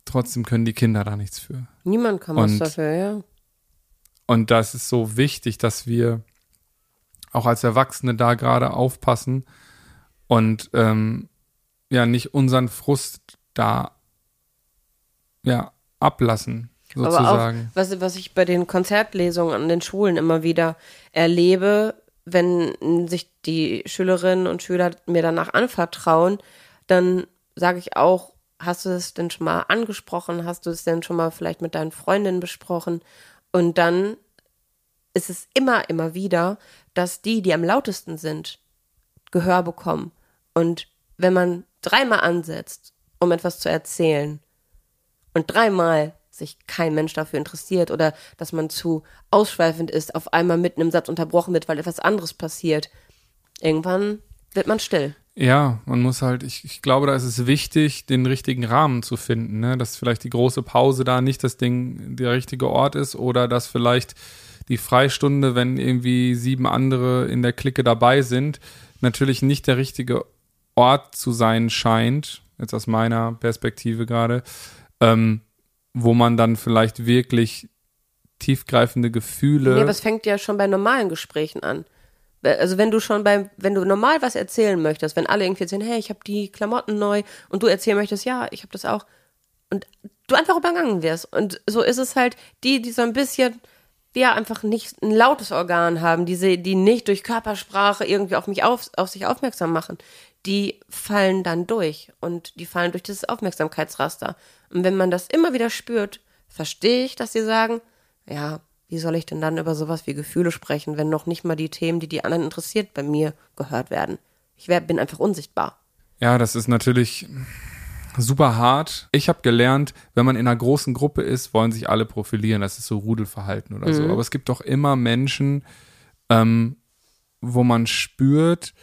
Trotzdem können die Kinder da nichts für. Niemand kann was Und- dafür, ja. Und das ist so wichtig, dass wir auch als Erwachsene da gerade aufpassen und ähm, ja nicht unseren Frust da ja ablassen, Aber auch, sozusagen. was, was ich bei den Konzertlesungen an den Schulen immer wieder erlebe, wenn sich die Schülerinnen und Schüler mir danach anvertrauen, dann sage ich auch, hast du es denn schon mal angesprochen? Hast du es denn schon mal vielleicht mit deinen Freundinnen besprochen? Und dann ist es immer, immer wieder, dass die, die am lautesten sind, Gehör bekommen. Und wenn man dreimal ansetzt, um etwas zu erzählen, und dreimal sich kein Mensch dafür interessiert oder dass man zu ausschweifend ist, auf einmal mitten im Satz unterbrochen wird, weil etwas anderes passiert, irgendwann wird man still. Ja, man muss halt, ich, ich glaube, da ist es wichtig, den richtigen Rahmen zu finden, ne? dass vielleicht die große Pause da nicht das Ding der richtige Ort ist oder dass vielleicht die Freistunde, wenn irgendwie sieben andere in der Clique dabei sind, natürlich nicht der richtige Ort zu sein scheint, jetzt aus meiner Perspektive gerade, ähm, wo man dann vielleicht wirklich tiefgreifende Gefühle. Nee, aber es fängt ja schon bei normalen Gesprächen an. Also wenn du schon beim, wenn du normal was erzählen möchtest, wenn alle irgendwie erzählen, hey, ich habe die Klamotten neu und du erzählen möchtest, ja, ich habe das auch und du einfach übergangen wirst und so ist es halt die, die so ein bisschen ja einfach nicht ein lautes Organ haben, diese, die nicht durch Körpersprache irgendwie auf mich auf, auf sich aufmerksam machen, die fallen dann durch und die fallen durch dieses Aufmerksamkeitsraster. Und wenn man das immer wieder spürt, verstehe ich, dass sie sagen, ja, wie soll ich denn dann über sowas wie Gefühle sprechen, wenn noch nicht mal die Themen, die die anderen interessiert, bei mir gehört werden? Ich wär, bin einfach unsichtbar. Ja, das ist natürlich super hart. Ich habe gelernt, wenn man in einer großen Gruppe ist, wollen sich alle profilieren. Das ist so Rudelverhalten oder mhm. so. Aber es gibt doch immer Menschen, ähm, wo man spürt,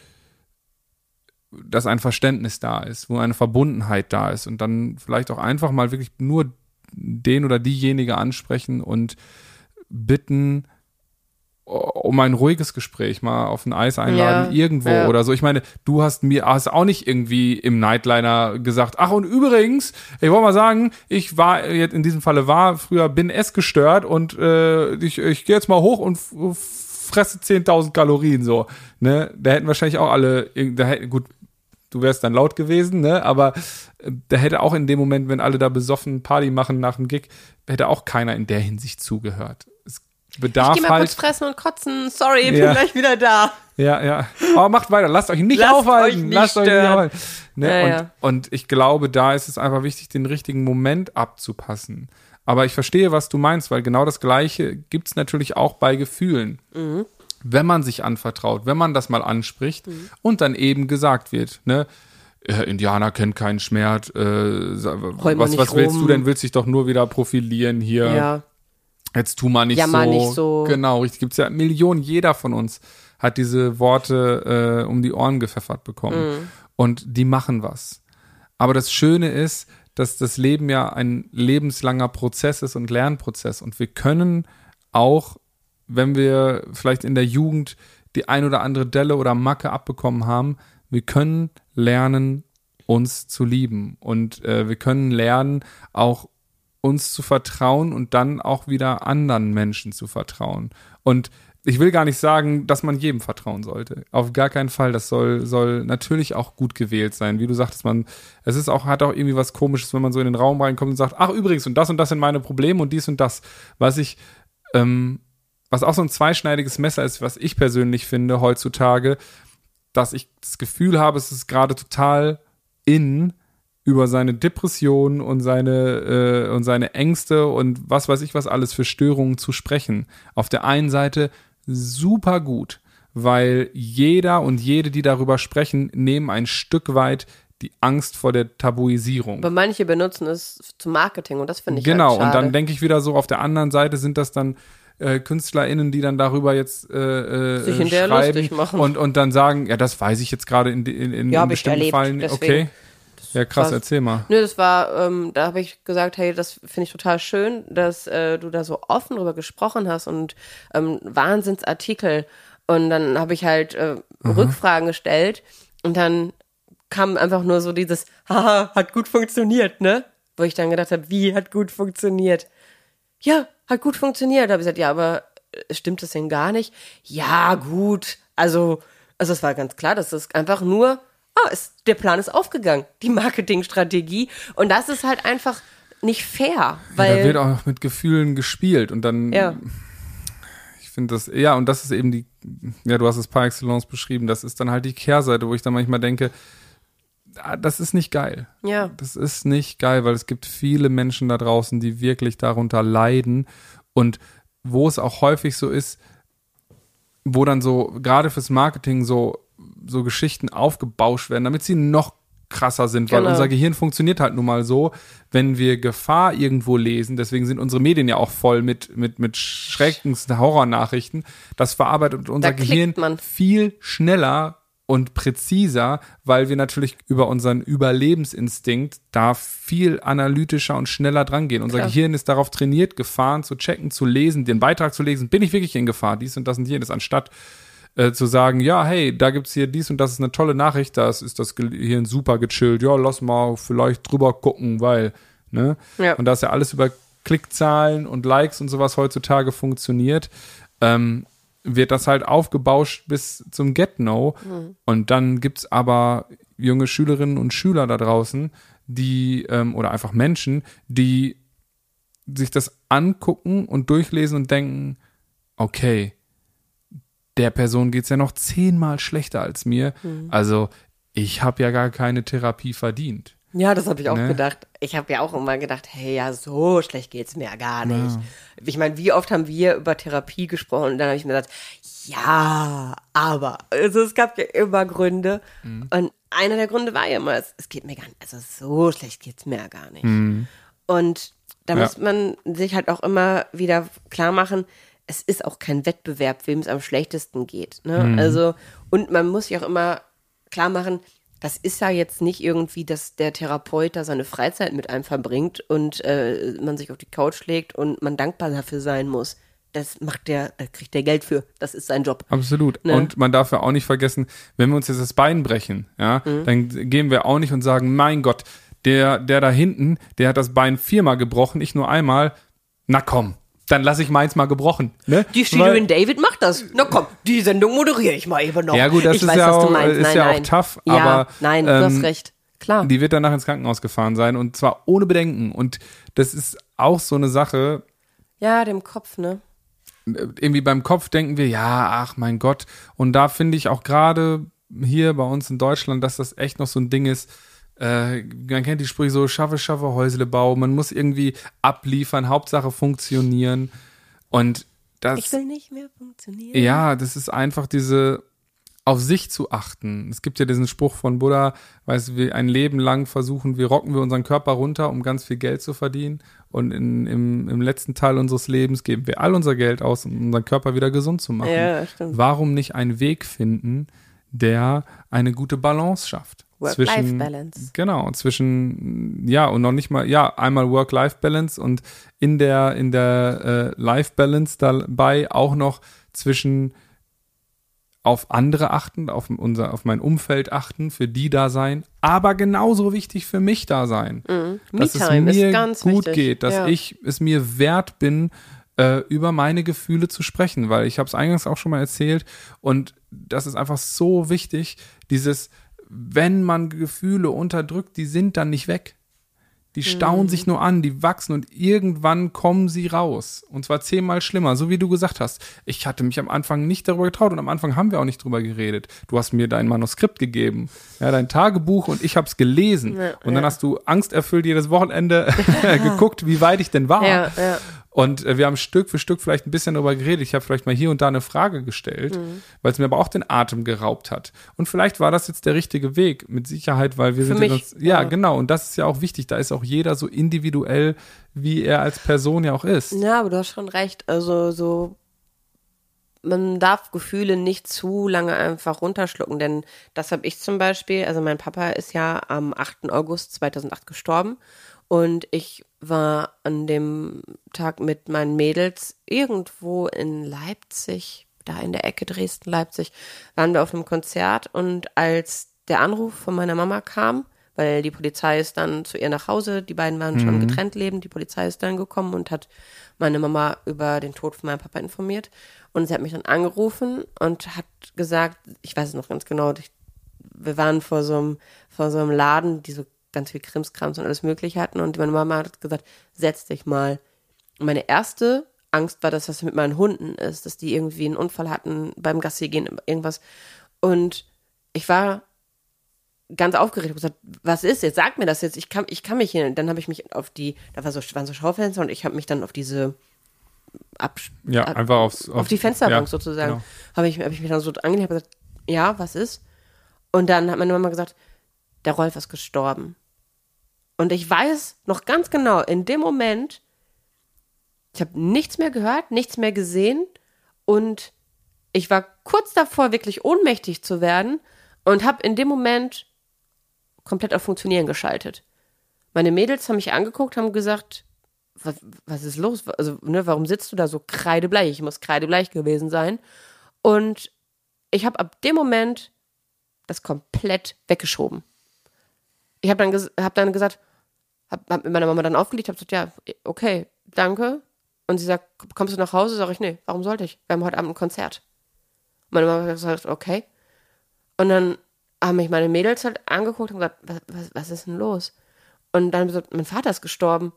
dass ein Verständnis da ist, wo eine Verbundenheit da ist und dann vielleicht auch einfach mal wirklich nur den oder diejenige ansprechen und bitten um ein ruhiges Gespräch, mal auf ein Eis einladen, ja, irgendwo ja. oder so. Ich meine, du hast mir hast auch nicht irgendwie im Nightliner gesagt, ach und übrigens, ich wollte mal sagen, ich war jetzt in diesem Falle war früher bin es gestört und äh, ich, ich gehe jetzt mal hoch und fresse 10.000 Kalorien so, ne? Da hätten wahrscheinlich auch alle da hätten, gut du wärst dann laut gewesen, ne? Aber äh, da hätte auch in dem Moment, wenn alle da besoffen Party machen nach dem Gig, hätte auch keiner in der Hinsicht zugehört. Bedarf ich geh mal halt, kurz fressen und kotzen. Sorry, ich ja. bin gleich wieder da. Ja, ja. Aber macht weiter. Lasst euch nicht Lasst aufhalten. Euch nicht Lasst stören. euch nicht aufhalten. Ne? Ja, und, ja. und ich glaube, da ist es einfach wichtig, den richtigen Moment abzupassen. Aber ich verstehe, was du meinst, weil genau das Gleiche gibt es natürlich auch bei Gefühlen. Mhm wenn man sich anvertraut, wenn man das mal anspricht mhm. und dann eben gesagt wird, ne, äh, Indianer kennt keinen Schmerz, äh, was, was willst du denn? Willst dich doch nur wieder profilieren hier. Ja. Jetzt tu mal nicht, ja, so. Nicht so. Genau, richtig. Gibt's ja Millionen, jeder von uns hat diese Worte äh, um die Ohren gepfeffert bekommen. Mhm. Und die machen was. Aber das Schöne ist, dass das Leben ja ein lebenslanger Prozess ist und Lernprozess. Und wir können auch wenn wir vielleicht in der Jugend die ein oder andere Delle oder Macke abbekommen haben, wir können lernen, uns zu lieben. Und äh, wir können lernen, auch uns zu vertrauen und dann auch wieder anderen Menschen zu vertrauen. Und ich will gar nicht sagen, dass man jedem vertrauen sollte. Auf gar keinen Fall. Das soll, soll natürlich auch gut gewählt sein. Wie du sagtest, man, es ist auch, hat auch irgendwie was komisches, wenn man so in den Raum reinkommt und sagt, ach übrigens, und das und das sind meine Probleme und dies und das. Was ich ähm, was auch so ein zweischneidiges Messer ist, was ich persönlich finde heutzutage, dass ich das Gefühl habe, es ist gerade total in über seine Depressionen und seine äh, und seine Ängste und was weiß ich was alles für Störungen zu sprechen. Auf der einen Seite super gut, weil jeder und jede, die darüber sprechen, nehmen ein Stück weit die Angst vor der Tabuisierung. Aber manche benutzen es zum Marketing und das finde ich Genau, halt und dann denke ich wieder so, auf der anderen Seite sind das dann äh, KünstlerInnen, die dann darüber jetzt äh, äh, Sich in der lustig machen. Und, und dann sagen, ja, das weiß ich jetzt gerade in, in, in, ja, bestimmten erlebt, Fallen. Deswegen. Okay. Ja, krass, erzähl mal. Nö, das war, ähm, da habe ich gesagt, hey, das finde ich total schön, dass äh, du da so offen drüber gesprochen hast und ähm, Wahnsinnsartikel. Und dann habe ich halt äh, Rückfragen gestellt und dann kam einfach nur so dieses, haha, hat gut funktioniert, ne? Wo ich dann gedacht habe, wie hat gut funktioniert? Ja, hat gut funktioniert. Da habe ich gesagt, ja, aber äh, stimmt das denn gar nicht? Ja, gut. Also, also es war ganz klar, dass das einfach nur, ah, ist, der Plan ist aufgegangen, die Marketingstrategie. Und das ist halt einfach nicht fair, weil. Ja, da wird auch mit Gefühlen gespielt und dann. Ja. Ich finde das, ja, und das ist eben die, ja, du hast es par excellence beschrieben, das ist dann halt die Kehrseite, wo ich dann manchmal denke, ah, das ist nicht geil. Ja. Das ist nicht geil, weil es gibt viele Menschen da draußen, die wirklich darunter leiden und wo es auch häufig so ist, wo dann so, gerade fürs Marketing so, so Geschichten aufgebauscht werden, damit sie noch krasser sind, weil Genau. unser Gehirn funktioniert halt nun mal so, wenn wir Gefahr irgendwo lesen, deswegen sind unsere Medien ja auch voll mit, mit, mit schreckendsten Horrornachrichten, das verarbeitet unser klickt Gehirn man. viel schneller und präziser, weil wir natürlich über unseren Überlebensinstinkt da viel analytischer und schneller drangehen. Unser Klar. Gehirn ist darauf trainiert, Gefahren zu checken, zu lesen, den Beitrag zu lesen. Bin ich wirklich in Gefahr? Dies und das und jenes, anstatt äh, zu sagen, ja, hey, da gibt's hier dies und das ist eine tolle Nachricht, das ist das Gehirn super gechillt. Ja, lass mal vielleicht drüber gucken, weil, ne? Ja. Und da ist ja alles über Klickzahlen und Likes und sowas heutzutage funktioniert, ähm, wird das halt aufgebauscht bis zum Get-No. Und dann gibt's aber junge Schülerinnen und Schüler da draußen, die, ähm, oder einfach Menschen, die sich das angucken und durchlesen und denken, okay, der Person geht's ja noch zehnmal schlechter als mir. Also ich habe ja gar keine Therapie verdient. Ja, das habe ich auch Ne? gedacht. Ich habe ja auch immer gedacht, hey, ja, so schlecht geht's mir ja gar nicht. Ich meine, wie oft haben wir über Therapie gesprochen und dann habe ich mir gedacht, ja, aber. Also es gab ja immer Gründe. Mhm. Und einer der Gründe war ja immer, es, es geht mir gar nicht, also so schlecht geht's mir ja gar nicht. Und da Mhm. Ja. muss man sich halt auch immer wieder klar machen, es ist auch kein Wettbewerb, wem es am schlechtesten geht. Ne? Mhm. Also, und man muss sich auch immer klar machen, das ist ja jetzt nicht irgendwie, dass der Therapeut da seine Freizeit mit einem verbringt und äh, man sich auf die Couch legt und man dankbar dafür sein muss. Das macht der, da kriegt der Geld für. Das ist sein Job. Absolut. Ne? Und man darf ja auch nicht vergessen, wenn wir uns jetzt das Bein brechen, ja, Mhm. dann gehen wir auch nicht und sagen, mein Gott, der, der da hinten, der hat das Bein viermal gebrochen, ich nur einmal. Na komm, dann lasse ich meins mal gebrochen. Ne? Die Studiowin David macht das. Na komm, die Sendung moderiere ich mal eben noch. Ja, gut, das ich ist weiß, ja auch- meinst. ist nein, ja auch nein. tough, ja, aber, Nein, du hast ähm, recht. Klar. Die wird danach ins Krankenhaus gefahren sein und zwar ohne Bedenken. Und das ist auch so eine Sache, Ja, dem Kopf, ne? irgendwie beim Kopf denken wir, ja, ach mein Gott. Und da finde ich auch gerade hier bei uns in Deutschland, dass das echt noch so ein Ding ist. Äh, man kennt die Sprüche so, schaffe, schaffe, Häusle bau. Man muss irgendwie abliefern, Hauptsache funktionieren. Und das, Ich will nicht mehr funktionieren. ja, das ist einfach diese auf sich zu achten. Es gibt ja diesen Spruch von Buddha, weißt du, wir ein Leben lang versuchen, wir rocken wir unseren Körper runter, um ganz viel Geld zu verdienen. Und in, im, im letzten Teil unseres Lebens geben wir all unser Geld aus, um unseren Körper wieder gesund zu machen. Ja, stimmt. Warum nicht einen Weg finden, der eine gute Balance schafft? Work-Life-Balance. Genau, zwischen, ja, und noch nicht mal, ja, einmal Work-Life-Balance und in der, in der äh, Life-Balance dabei auch noch zwischen auf andere achten, auf unser, auf mein Umfeld achten, für die da sein, aber genauso wichtig für mich da sein. Dass es mir gut wichtig. geht, dass Ja. ich es mir wert bin, äh, über meine Gefühle zu sprechen, weil ich habe es eingangs auch schon mal erzählt und das ist einfach so wichtig, dieses, wenn man Gefühle unterdrückt, die sind dann nicht weg. Die stauen Mhm. sich nur an, die wachsen und irgendwann kommen sie raus. Und zwar zehnmal schlimmer, so wie du gesagt hast. Ich hatte mich am Anfang nicht darüber getraut und am Anfang haben wir auch nicht drüber geredet. Du hast mir dein Manuskript gegeben, ja, dein Tagebuch und ich habe es gelesen. Ja, und dann ja. hast du angsterfüllt jedes Wochenende (laughs) (laughs) geguckt, wie weit ich denn war. Ja, ja. Und äh, wir haben Stück für Stück vielleicht ein bisschen darüber geredet. Ich habe vielleicht mal hier und da eine Frage gestellt, Mhm. weil es mir aber auch den Atem geraubt hat. Und vielleicht war das jetzt der richtige Weg, mit Sicherheit, weil wir Für sind mich, uns, ja, ja. genau. Und das ist ja auch wichtig. Da ist auch jeder so individuell, wie er als Person ja auch ist. Ja, aber du hast schon recht. Also so, man darf Gefühle nicht zu lange einfach runterschlucken, denn das habe ich zum Beispiel, also mein Papa ist ja am 8. August 2008 gestorben und ich war an dem Tag mit meinen Mädels irgendwo in Leipzig, da in der Ecke Dresden-Leipzig, waren wir auf einem Konzert und als der Anruf von meiner Mama kam, weil die Polizei ist dann zu ihr nach Hause, die beiden waren schon getrennt lebend, die Polizei ist dann gekommen und hat meine Mama über den Tod von meinem Papa informiert und sie hat mich dann angerufen und hat gesagt, ich weiß es noch ganz genau, wir waren vor so einem, vor so einem Laden, die so ganz viel Krimskrams und alles mögliche hatten und meine Mama hat gesagt, setz dich mal. Und meine erste Angst war, dass was mit meinen Hunden ist, dass die irgendwie einen Unfall hatten beim Gassi gehen, irgendwas. Und ich war ganz aufgeregt und gesagt, was ist jetzt? Sag mir das jetzt. Ich kann, ich kann mich hier. Dann habe ich mich auf die, da war so, waren so Schaufenster und ich habe mich dann auf diese ab, Ja, ab einfach aufs, auf, die Fensterbank ja, sozusagen. genau. Habe ich, hab ich mich dann so angelegt, habe gesagt, ja, was ist? Und dann hat meine Mama gesagt, der Rolf ist gestorben. Und ich weiß noch ganz genau, in dem Moment, ich habe nichts mehr gehört, nichts mehr gesehen und ich war kurz davor, wirklich ohnmächtig zu werden und habe in dem Moment komplett auf Funktionieren geschaltet. Meine Mädels haben mich angeguckt, haben gesagt, was, was ist los? Also, ne, warum sitzt du da so kreidebleich? Ich muss kreidebleich gewesen sein. Und ich habe ab dem Moment das komplett weggeschoben. Ich habe dann, ges- hab dann gesagt, habe hab mit meiner Mama dann aufgelegt, habe gesagt, ja, okay, danke. Und sie sagt, kommst du nach Hause? Sag ich, nee, warum sollte ich? Wir haben heute Abend ein Konzert. Meine Mama hat gesagt, okay. Und dann haben mich meine Mädels halt angeguckt und gesagt, was, was, was ist denn los? Und dann gesagt, mein Vater ist gestorben.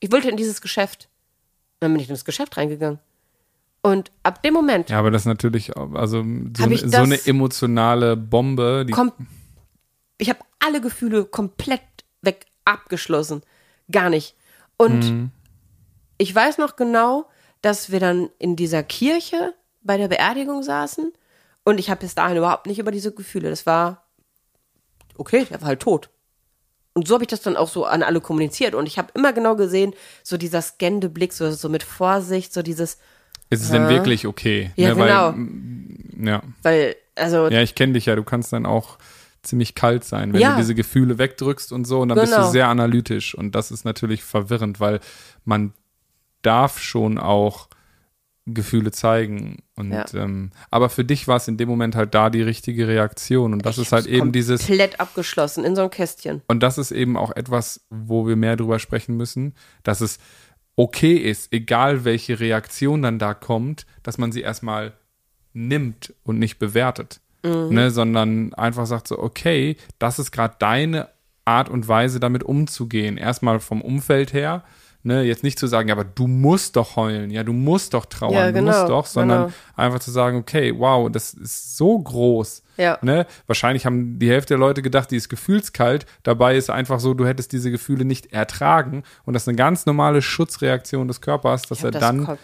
Ich wollte in dieses Geschäft. Dann bin ich in das Geschäft reingegangen. Und ab dem Moment Ja, aber das ist natürlich, also so, Hab eine, ich so eine emotionale Bombe, ich habe alle Gefühle komplett weg abgeschlossen. Gar nicht. Und ich weiß noch genau, dass wir dann in dieser Kirche bei der Beerdigung saßen und ich habe bis dahin überhaupt nicht über diese Gefühle. Das war okay, der war halt tot. Und so habe ich das dann auch so an alle kommuniziert und ich habe immer genau gesehen, so dieser scannende Blick, so, so mit Vorsicht, so dieses, ist es denn wirklich okay? Ja, Ne, weil, genau. mm, ja. weil, also ja, ich kenne dich ja, du kannst dann auch ziemlich kalt sein, wenn Ja. du diese Gefühle wegdrückst und so und dann bist du Genau. sehr analytisch und das ist natürlich verwirrend, weil man darf schon auch Gefühle zeigen und Ja. ähm, aber für dich war es in dem Moment halt da die richtige Reaktion und das ist halt eben dieses komplett abgeschlossen in so ein Kästchen. Und das ist eben auch etwas, wo wir mehr drüber sprechen müssen, dass es okay ist, egal welche Reaktion dann da kommt, dass man sie erstmal nimmt und nicht bewertet, ne, sondern einfach sagt so, okay, das ist gerade deine Art und Weise, damit umzugehen. Erstmal vom Umfeld her, ne, jetzt nicht zu sagen, ja, aber du musst doch heulen, ja, du musst doch trauern, Ja, du genau, musst doch, sondern genau. einfach zu sagen, okay, wow, das ist so groß. Ja. Ne? Wahrscheinlich haben die Hälfte der Leute gedacht, die ist gefühlskalt. Dabei ist einfach so, du hättest diese Gefühle nicht ertragen. Und das ist eine ganz normale Schutzreaktion des Körpers, dass er das dann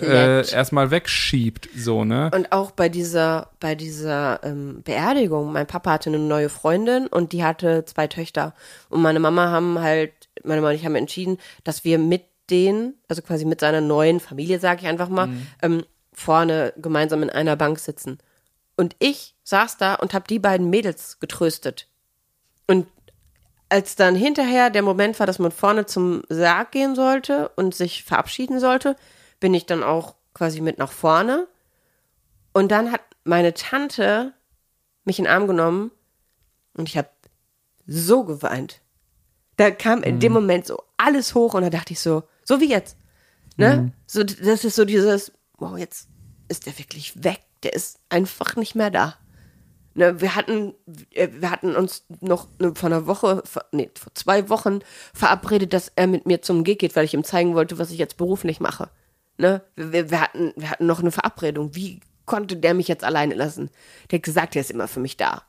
äh, erstmal wegschiebt, so, ne? Und auch bei dieser, bei dieser ähm, Beerdigung, mein Papa hatte eine neue Freundin und die hatte zwei Töchter. Und meine Mama haben halt, meine Mama und ich haben entschieden, dass wir mit denen, also quasi mit seiner neuen Familie, sage ich einfach mal, ähm, vorne gemeinsam in einer Bank sitzen. Und ich saß da und habe die beiden Mädels getröstet. Und als dann hinterher der Moment war, dass man vorne zum Sarg gehen sollte und sich verabschieden sollte, bin ich dann auch quasi mit nach vorne. Und dann hat meine Tante mich in den Arm genommen und ich habe so geweint. Da kam in dem Moment so alles hoch und da dachte ich so, so wie jetzt. Ne? So, das ist so dieses, wow, jetzt ist der wirklich weg. Der ist einfach nicht mehr da. Ne, wir hatten, äh, wir hatten uns noch ne, vor einer Woche, vor, nee, vor zwei Wochen verabredet, dass er mit mir zum Gig geht, weil ich ihm zeigen wollte, was ich jetzt beruflich mache. Ne? Wir, wir, hatten, wir hatten noch eine Verabredung. Wie konnte der mich jetzt alleine lassen? Der hat gesagt, er ist immer für mich da.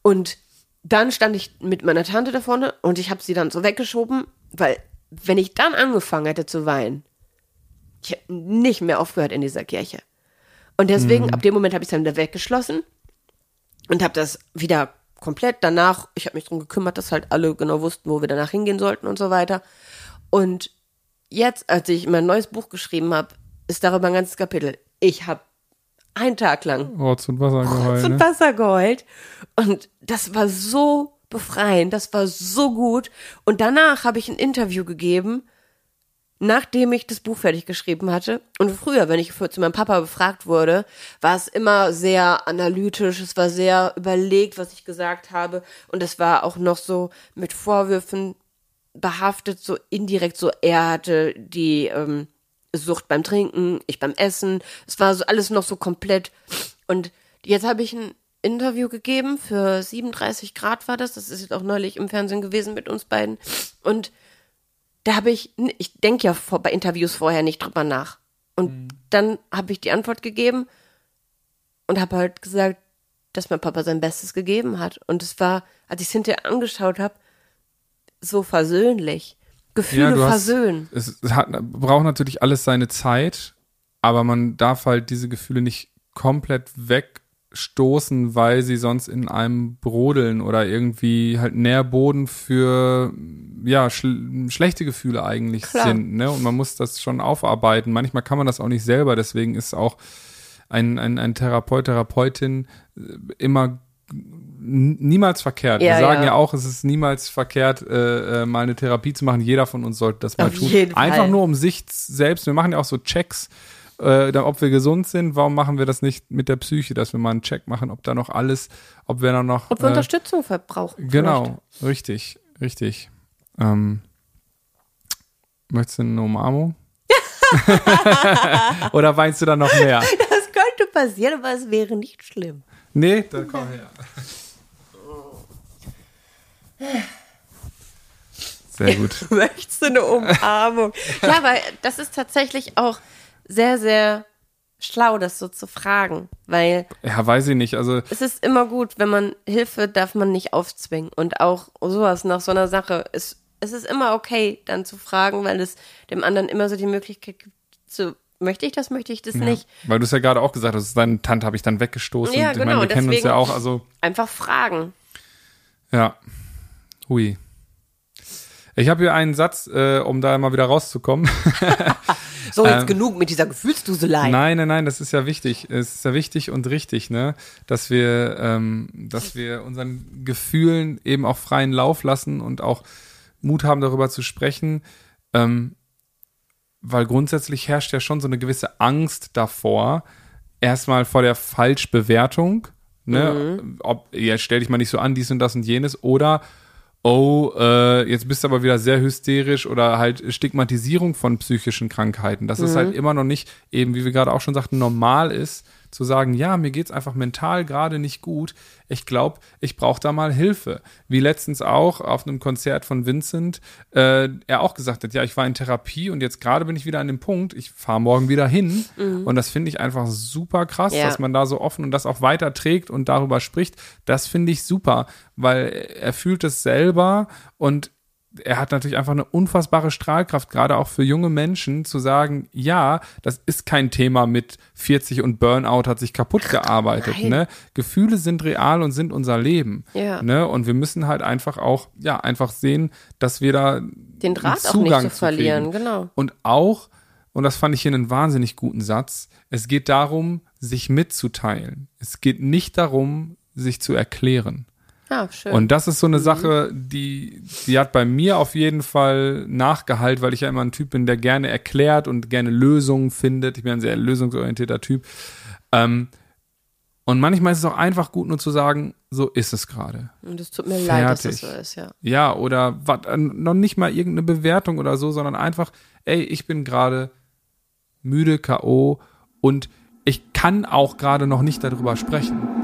Und dann stand ich mit meiner Tante da vorne und ich habe sie dann so weggeschoben, weil wenn ich dann angefangen hätte zu weinen, ich hätte nicht mehr aufgehört in dieser Kirche. Und deswegen, ab dem Moment habe ich es dann wieder weggeschlossen und habe das wieder komplett danach, ich habe mich drum gekümmert, dass halt alle genau wussten, wo wir danach hingehen sollten und so weiter. Und jetzt, als ich mein neues Buch geschrieben habe, ist darüber ein ganzes Kapitel. Ich habe einen Tag lang Rotz und Wasser geheult, und ne? Wasser geheult. Und das war so befreiend, das war so gut. Und danach habe ich ein Interview gegeben, nachdem ich das Buch fertig geschrieben hatte. Und früher, wenn ich für, zu meinem Papa befragt wurde, war es immer sehr analytisch, es war sehr überlegt, was ich gesagt habe. Und es war auch noch so mit Vorwürfen behaftet, so indirekt, so er hatte die ähm, Sucht beim Trinken, ich beim Essen. Es war so alles noch so komplett. Und jetzt habe ich ein Interview gegeben für 37 Grad war das. Das ist jetzt auch neulich im Fernsehen gewesen mit uns beiden. Und da habe ich, ich denke ja vor, bei Interviews vorher nicht drüber nach. Und dann habe ich die Antwort gegeben und habe halt gesagt, dass mein Papa sein Bestes gegeben hat. Und es war, als ich es hinterher angeschaut habe, so versöhnlich. Gefühle Ja, du hast- versöhnen. es hat, braucht natürlich alles seine Zeit, aber man darf halt diese Gefühle nicht komplett wegstoßen, weil sie sonst in einem brodeln oder irgendwie halt Nährboden für ja schl schlechte Gefühle eigentlich Klar. sind. Ne? Und man muss das schon aufarbeiten. Manchmal kann man das auch nicht selber, deswegen ist auch ein, ein, ein Therapeut, Therapeutin äh, immer niemals verkehrt. Ja, Wir sagen ja. ja. auch, es ist niemals verkehrt, äh, äh, mal eine Therapie zu machen. Jeder von uns sollte das mal Auf tun. Einfach Fall. nur um sich selbst. Wir machen ja auch so Checks, äh, ob wir gesund sind. Warum machen wir das nicht mit der Psyche, dass wir mal einen Check machen, ob da noch alles, ob wir da noch. Ob wir äh, Unterstützung verbrauchen. Genau, richtig, richtig. Ähm, möchtest du eine Umarmung? (laughs) (laughs) Oder weinst du da noch mehr? vielleicht. Das könnte passieren, aber es wäre nicht schlimm. Nee, dann komm her. Sehr gut. (laughs) Möchtest du eine Umarmung? ja, aber das ist tatsächlich auch sehr, sehr schlau, das so zu fragen, weil Ja, weiß ich nicht. Also, es ist immer gut, wenn man Hilfe darf man nicht aufzwingen und auch sowas nach so einer Sache ist es ist immer okay, dann zu fragen, weil es dem anderen immer so die Möglichkeit gibt, zu möchte ich das, möchte ich das nicht. weil du es ja gerade auch gesagt hast, deine Tante habe ich dann weggestoßen. Ja, ich genau, meine, wir kennen uns deswegen- ja auch, also, Einfach fragen. ja. Hui. Ich habe hier einen Satz, äh, um da mal wieder rauszukommen. (laughs) So, jetzt Ähm, genug mit dieser Gefühlsduselei. Nein, nein, nein, das ist ja wichtig. Es ist ja wichtig und richtig, ne, dass wir, ähm, dass wir unseren Gefühlen eben auch freien Lauf lassen und auch Mut haben, darüber zu sprechen, ähm, weil grundsätzlich herrscht ja schon so eine gewisse Angst davor, erstmal vor der Falschbewertung, ne, ob, ja, stell dich mal nicht so an, dies und das und jenes, oder oh, äh, jetzt bist du aber wieder sehr hysterisch oder halt Stigmatisierung von psychischen Krankheiten. Dass es halt immer noch nicht, eben wie wir gerade auch schon sagten, normal ist, zu sagen, ja, mir geht's einfach mental gerade nicht gut. Ich glaube, ich brauche da mal Hilfe. Wie letztens auch auf einem Konzert von Vincent, äh, er auch gesagt hat, ja, ich war in Therapie und jetzt gerade bin ich wieder an dem Punkt, ich fahre morgen wieder hin. Und das finde ich einfach super krass, Ja. dass man da so offen und das auch weiter trägt und darüber spricht. Das finde ich super, weil er fühlt es selber und er hat natürlich einfach eine unfassbare Strahlkraft, gerade auch für junge Menschen, zu sagen, ja, das ist kein Thema mit 40 und Burnout hat sich kaputt gearbeitet. Nein. Ne? Gefühle sind real und sind unser Leben. Ja. Ne? Und wir müssen halt einfach auch, ja, einfach sehen, dass wir da Den Draht einen auch nicht Zugang zu zu verlieren, kriegen. genau. Und auch, und das fand ich hier einen wahnsinnig guten Satz, es geht darum, sich mitzuteilen. Es geht nicht darum, sich zu erklären. Ja, schön. Und das ist so eine Sache, die, die hat bei mir auf jeden Fall Nachgehalt, weil ich ja immer ein Typ bin, der gerne erklärt und gerne Lösungen findet. Ich bin ein sehr lösungsorientierter Typ. Ähm, und manchmal ist es auch einfach gut, nur zu sagen, so ist es gerade. und es tut mir leid, dass das so fertig. ist, ja. Ja, oder wat, äh, noch nicht mal irgendeine Bewertung oder so, sondern einfach, ey, ich bin gerade müde, K.O. und ich kann auch gerade noch nicht darüber sprechen.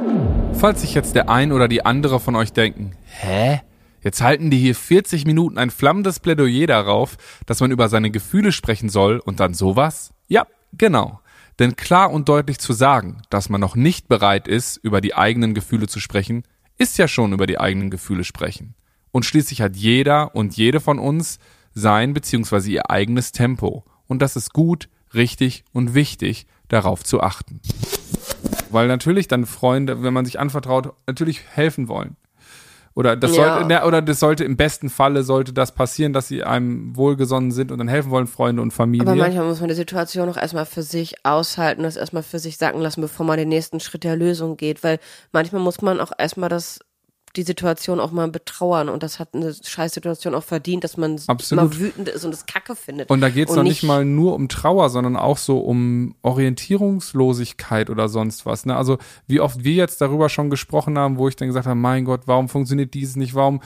Falls sich jetzt der ein oder die andere von euch denken, hä? Jetzt halten die hier 40 Minuten ein flammendes Plädoyer darauf, dass man über seine Gefühle sprechen soll und dann sowas? Ja, genau. Denn klar und deutlich zu sagen, dass man noch nicht bereit ist, über die eigenen Gefühle zu sprechen, ist ja schon über die eigenen Gefühle sprechen. Und schließlich hat jeder und jede von uns sein bzw. ihr eigenes Tempo. Und das ist gut, richtig und wichtig, darauf zu achten. Weil natürlich dann Freunde, wenn man sich anvertraut, natürlich helfen wollen. Oder das Ja. sollte, oder das sollte im besten Falle sollte das passieren, dass sie einem wohlgesonnen sind und dann helfen wollen Freunde und Familie. Aber manchmal muss man die Situation auch erstmal für sich aushalten, das erstmal für sich sacken lassen, bevor man den nächsten Schritt der Lösung geht. Weil manchmal muss man auch erstmal das, die Situation auch mal betrauern und das hat eine Scheißsituation auch verdient, dass man Absolut. mal wütend ist und es Kacke findet. Und da geht es noch nicht mal nur um Trauer, sondern auch so um Orientierungslosigkeit oder sonst was. Ne? Also wie oft wir jetzt darüber schon gesprochen haben, wo ich dann gesagt habe, mein Gott, warum funktioniert dieses nicht? Warum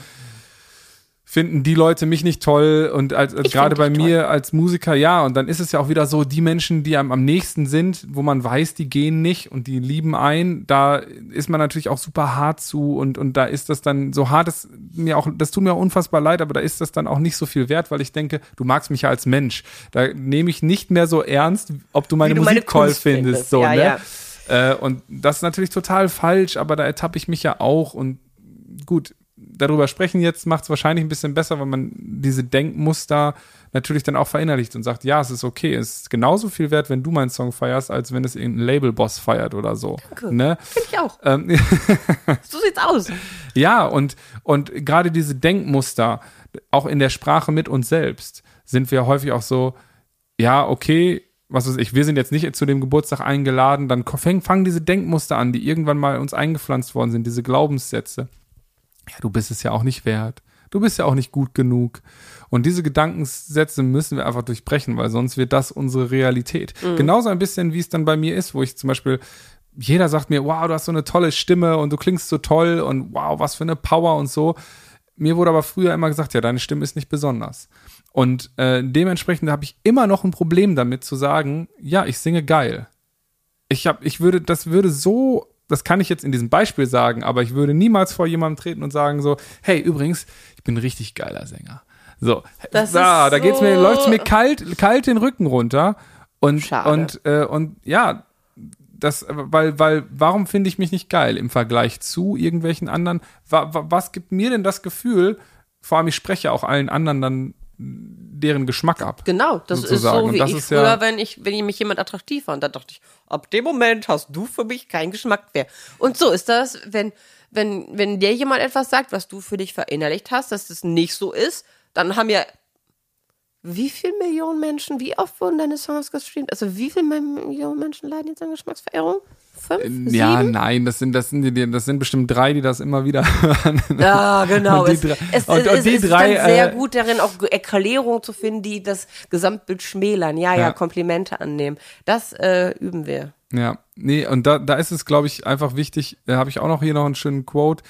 finden die Leute mich nicht toll? Und als, als gerade bei mir als Musiker, ja. Und dann ist es ja auch wieder so, die Menschen, die einem am nächsten sind, wo man weiß, die gehen nicht und die lieben ein, da ist man natürlich auch super hart zu und, und da ist das dann so hart, das mir auch, das tut mir auch unfassbar leid, aber da ist das dann auch nicht so viel wert, weil ich denke, du magst mich ja als Mensch. Da nehme ich nicht mehr so ernst, ob du meine du meine Musik toll Kunst findest. findest. So, Ja, ne? ja. Äh, und das ist natürlich total falsch, aber da ertappe ich mich ja auch und gut, darüber sprechen jetzt, macht es wahrscheinlich ein bisschen besser, weil man diese Denkmuster natürlich dann auch verinnerlicht und sagt, ja, es ist okay, es ist genauso viel wert, wenn du meinen Song feierst, als wenn es irgendein Labelboss feiert oder so. Danke. Ne? Finde ich auch. Ähm, (laughs) So sieht's aus. ja, und, und gerade diese Denkmuster, auch in der Sprache mit uns selbst, sind wir häufig auch so, ja, okay, was weiß ich, wir sind jetzt nicht zu dem Geburtstag eingeladen, dann fangen, fangen diese Denkmuster an, die irgendwann mal uns eingepflanzt worden sind, diese Glaubenssätze. Ja, du bist es ja auch nicht wert. Du bist ja auch nicht gut genug. Und diese Gedankensätze müssen wir einfach durchbrechen, weil sonst wird das unsere Realität. Genauso ein bisschen, wie es dann bei mir ist, wo ich zum Beispiel jeder sagt mir, wow, du hast so eine tolle Stimme und du klingst so toll und wow, was für eine Power und so. Mir wurde aber früher immer gesagt, ja, deine Stimme ist nicht besonders. Und äh, dementsprechend habe ich immer noch ein Problem damit zu sagen, ja, ich singe geil. Ich habe, ich würde, das würde so, das kann ich jetzt in diesem Beispiel sagen, aber ich würde niemals vor jemandem treten und sagen so, hey, übrigens, ich bin ein richtig geiler Sänger. So, Das da, da geht's mir, läuft's mir kalt, kalt den Rücken runter und Schade. und äh, und ja, das, weil, weil, warum finde ich mich nicht geil im Vergleich zu irgendwelchen anderen? Wa, wa, was gibt mir denn das Gefühl? Vor allem, ich spreche auch allen anderen dann deren Geschmack ab. Genau, das ist Sozusagen. so Und wie das ich ist ja- früher, wenn ich, wenn mich jemand attraktiv fand, dann dachte ich, ab dem Moment hast du für mich keinen Geschmack mehr. Und so ist das, wenn, wenn, wenn dir jemand etwas sagt, was du für dich verinnerlicht hast, dass das nicht so ist, dann haben ja wie viele Millionen Menschen, wie oft wurden deine Songs gestreamt? Also wie viele Millionen Menschen leiden jetzt an Geschmacksverirrung? Fünf? Ja, Sieben? nein, das sind, das sind, die, das sind bestimmt drei, die das immer wieder (laughs) hören. Ja, genau. Und die es, drei- es, und- es, und die ist drei, dann sehr äh, gut darin, auch Erklärungen zu finden, die das Gesamtbild schmälern. Ja, ja, Ja. Komplimente annehmen. Das äh, üben wir. Ja, nee, und da, da ist es, glaube ich, einfach wichtig, da habe ich auch noch hier noch einen schönen Quote,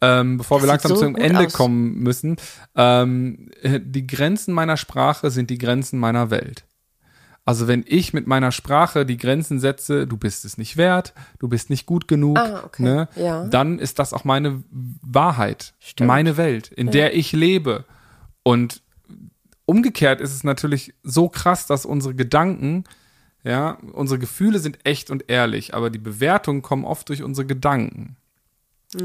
ähm, bevor wir Das sieht langsam so zum Ende aus. kommen müssen. Ähm, äh, die Grenzen meiner Sprache sind die Grenzen meiner Welt. Also wenn ich mit meiner Sprache die Grenzen setze, du bist es nicht wert, du bist nicht gut genug, Ah, okay. ne, Ja. dann ist das auch meine Wahrheit, Stimmt. meine Welt, in der ich lebe. Und umgekehrt ist es natürlich so krass, dass unsere Gedanken, ja, unsere Gefühle sind echt und ehrlich, aber die Bewertungen kommen oft durch unsere Gedanken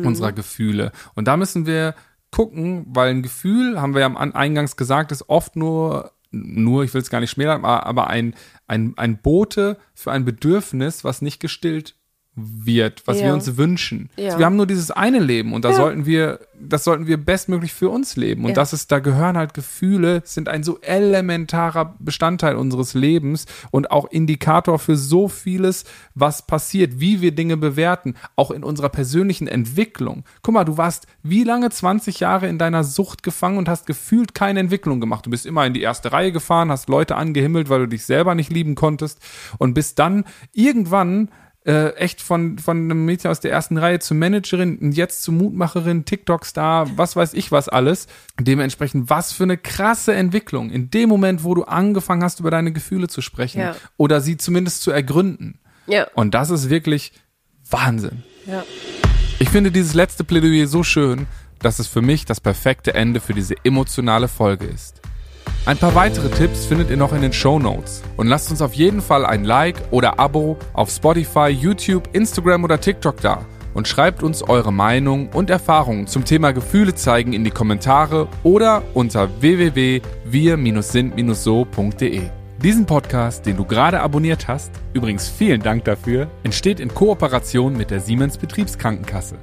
unserer Gefühle. Und da müssen wir gucken, weil ein Gefühl, haben wir ja am An- eingangs gesagt, ist oft nur, nur, ich will es gar nicht schmälern, aber, ein, ein, ein Bote für ein Bedürfnis, was nicht gestillt wird, was wir Ja. uns wünschen. Ja. Wir haben nur dieses eine Leben und da Ja. sollten wir, das sollten wir bestmöglich für uns leben. Und das ist, da gehören halt Gefühle, sind ein so elementarer Bestandteil unseres Lebens und auch Indikator für so vieles, was passiert, wie wir Dinge bewerten, auch in unserer persönlichen Entwicklung. Guck mal, du warst wie lange 20 Jahre in deiner Sucht gefangen und hast gefühlt keine Entwicklung gemacht. Du bist immer in die erste Reihe gefahren, hast Leute angehimmelt, weil du dich selber nicht lieben konntest und bist dann irgendwann äh, echt von, von einem Mädchen aus der ersten Reihe zur Managerin und jetzt zur Mutmacherin, TikTok-Star, was weiß ich was alles. Dementsprechend, was für eine krasse Entwicklung. In dem Moment, wo du angefangen hast, über deine Gefühle zu sprechen Ja. oder sie zumindest zu ergründen. Ja. Und das ist wirklich Wahnsinn. ja. Ich finde dieses letzte Plädoyer so schön, dass es für mich das perfekte Ende für diese emotionale Folge ist. Ein paar weitere Tipps findet ihr noch in den Show Notes. Und lasst uns auf jeden Fall ein Like oder Abo auf Spotify, YouTube, Instagram oder TikTok da. Und schreibt uns eure Meinung und Erfahrungen zum Thema Gefühle zeigen in die Kommentare oder unter www.wir-sind-so.de. Diesen Podcast, den du gerade abonniert hast, übrigens vielen Dank dafür, entsteht in Kooperation mit der Siemens Betriebskrankenkasse.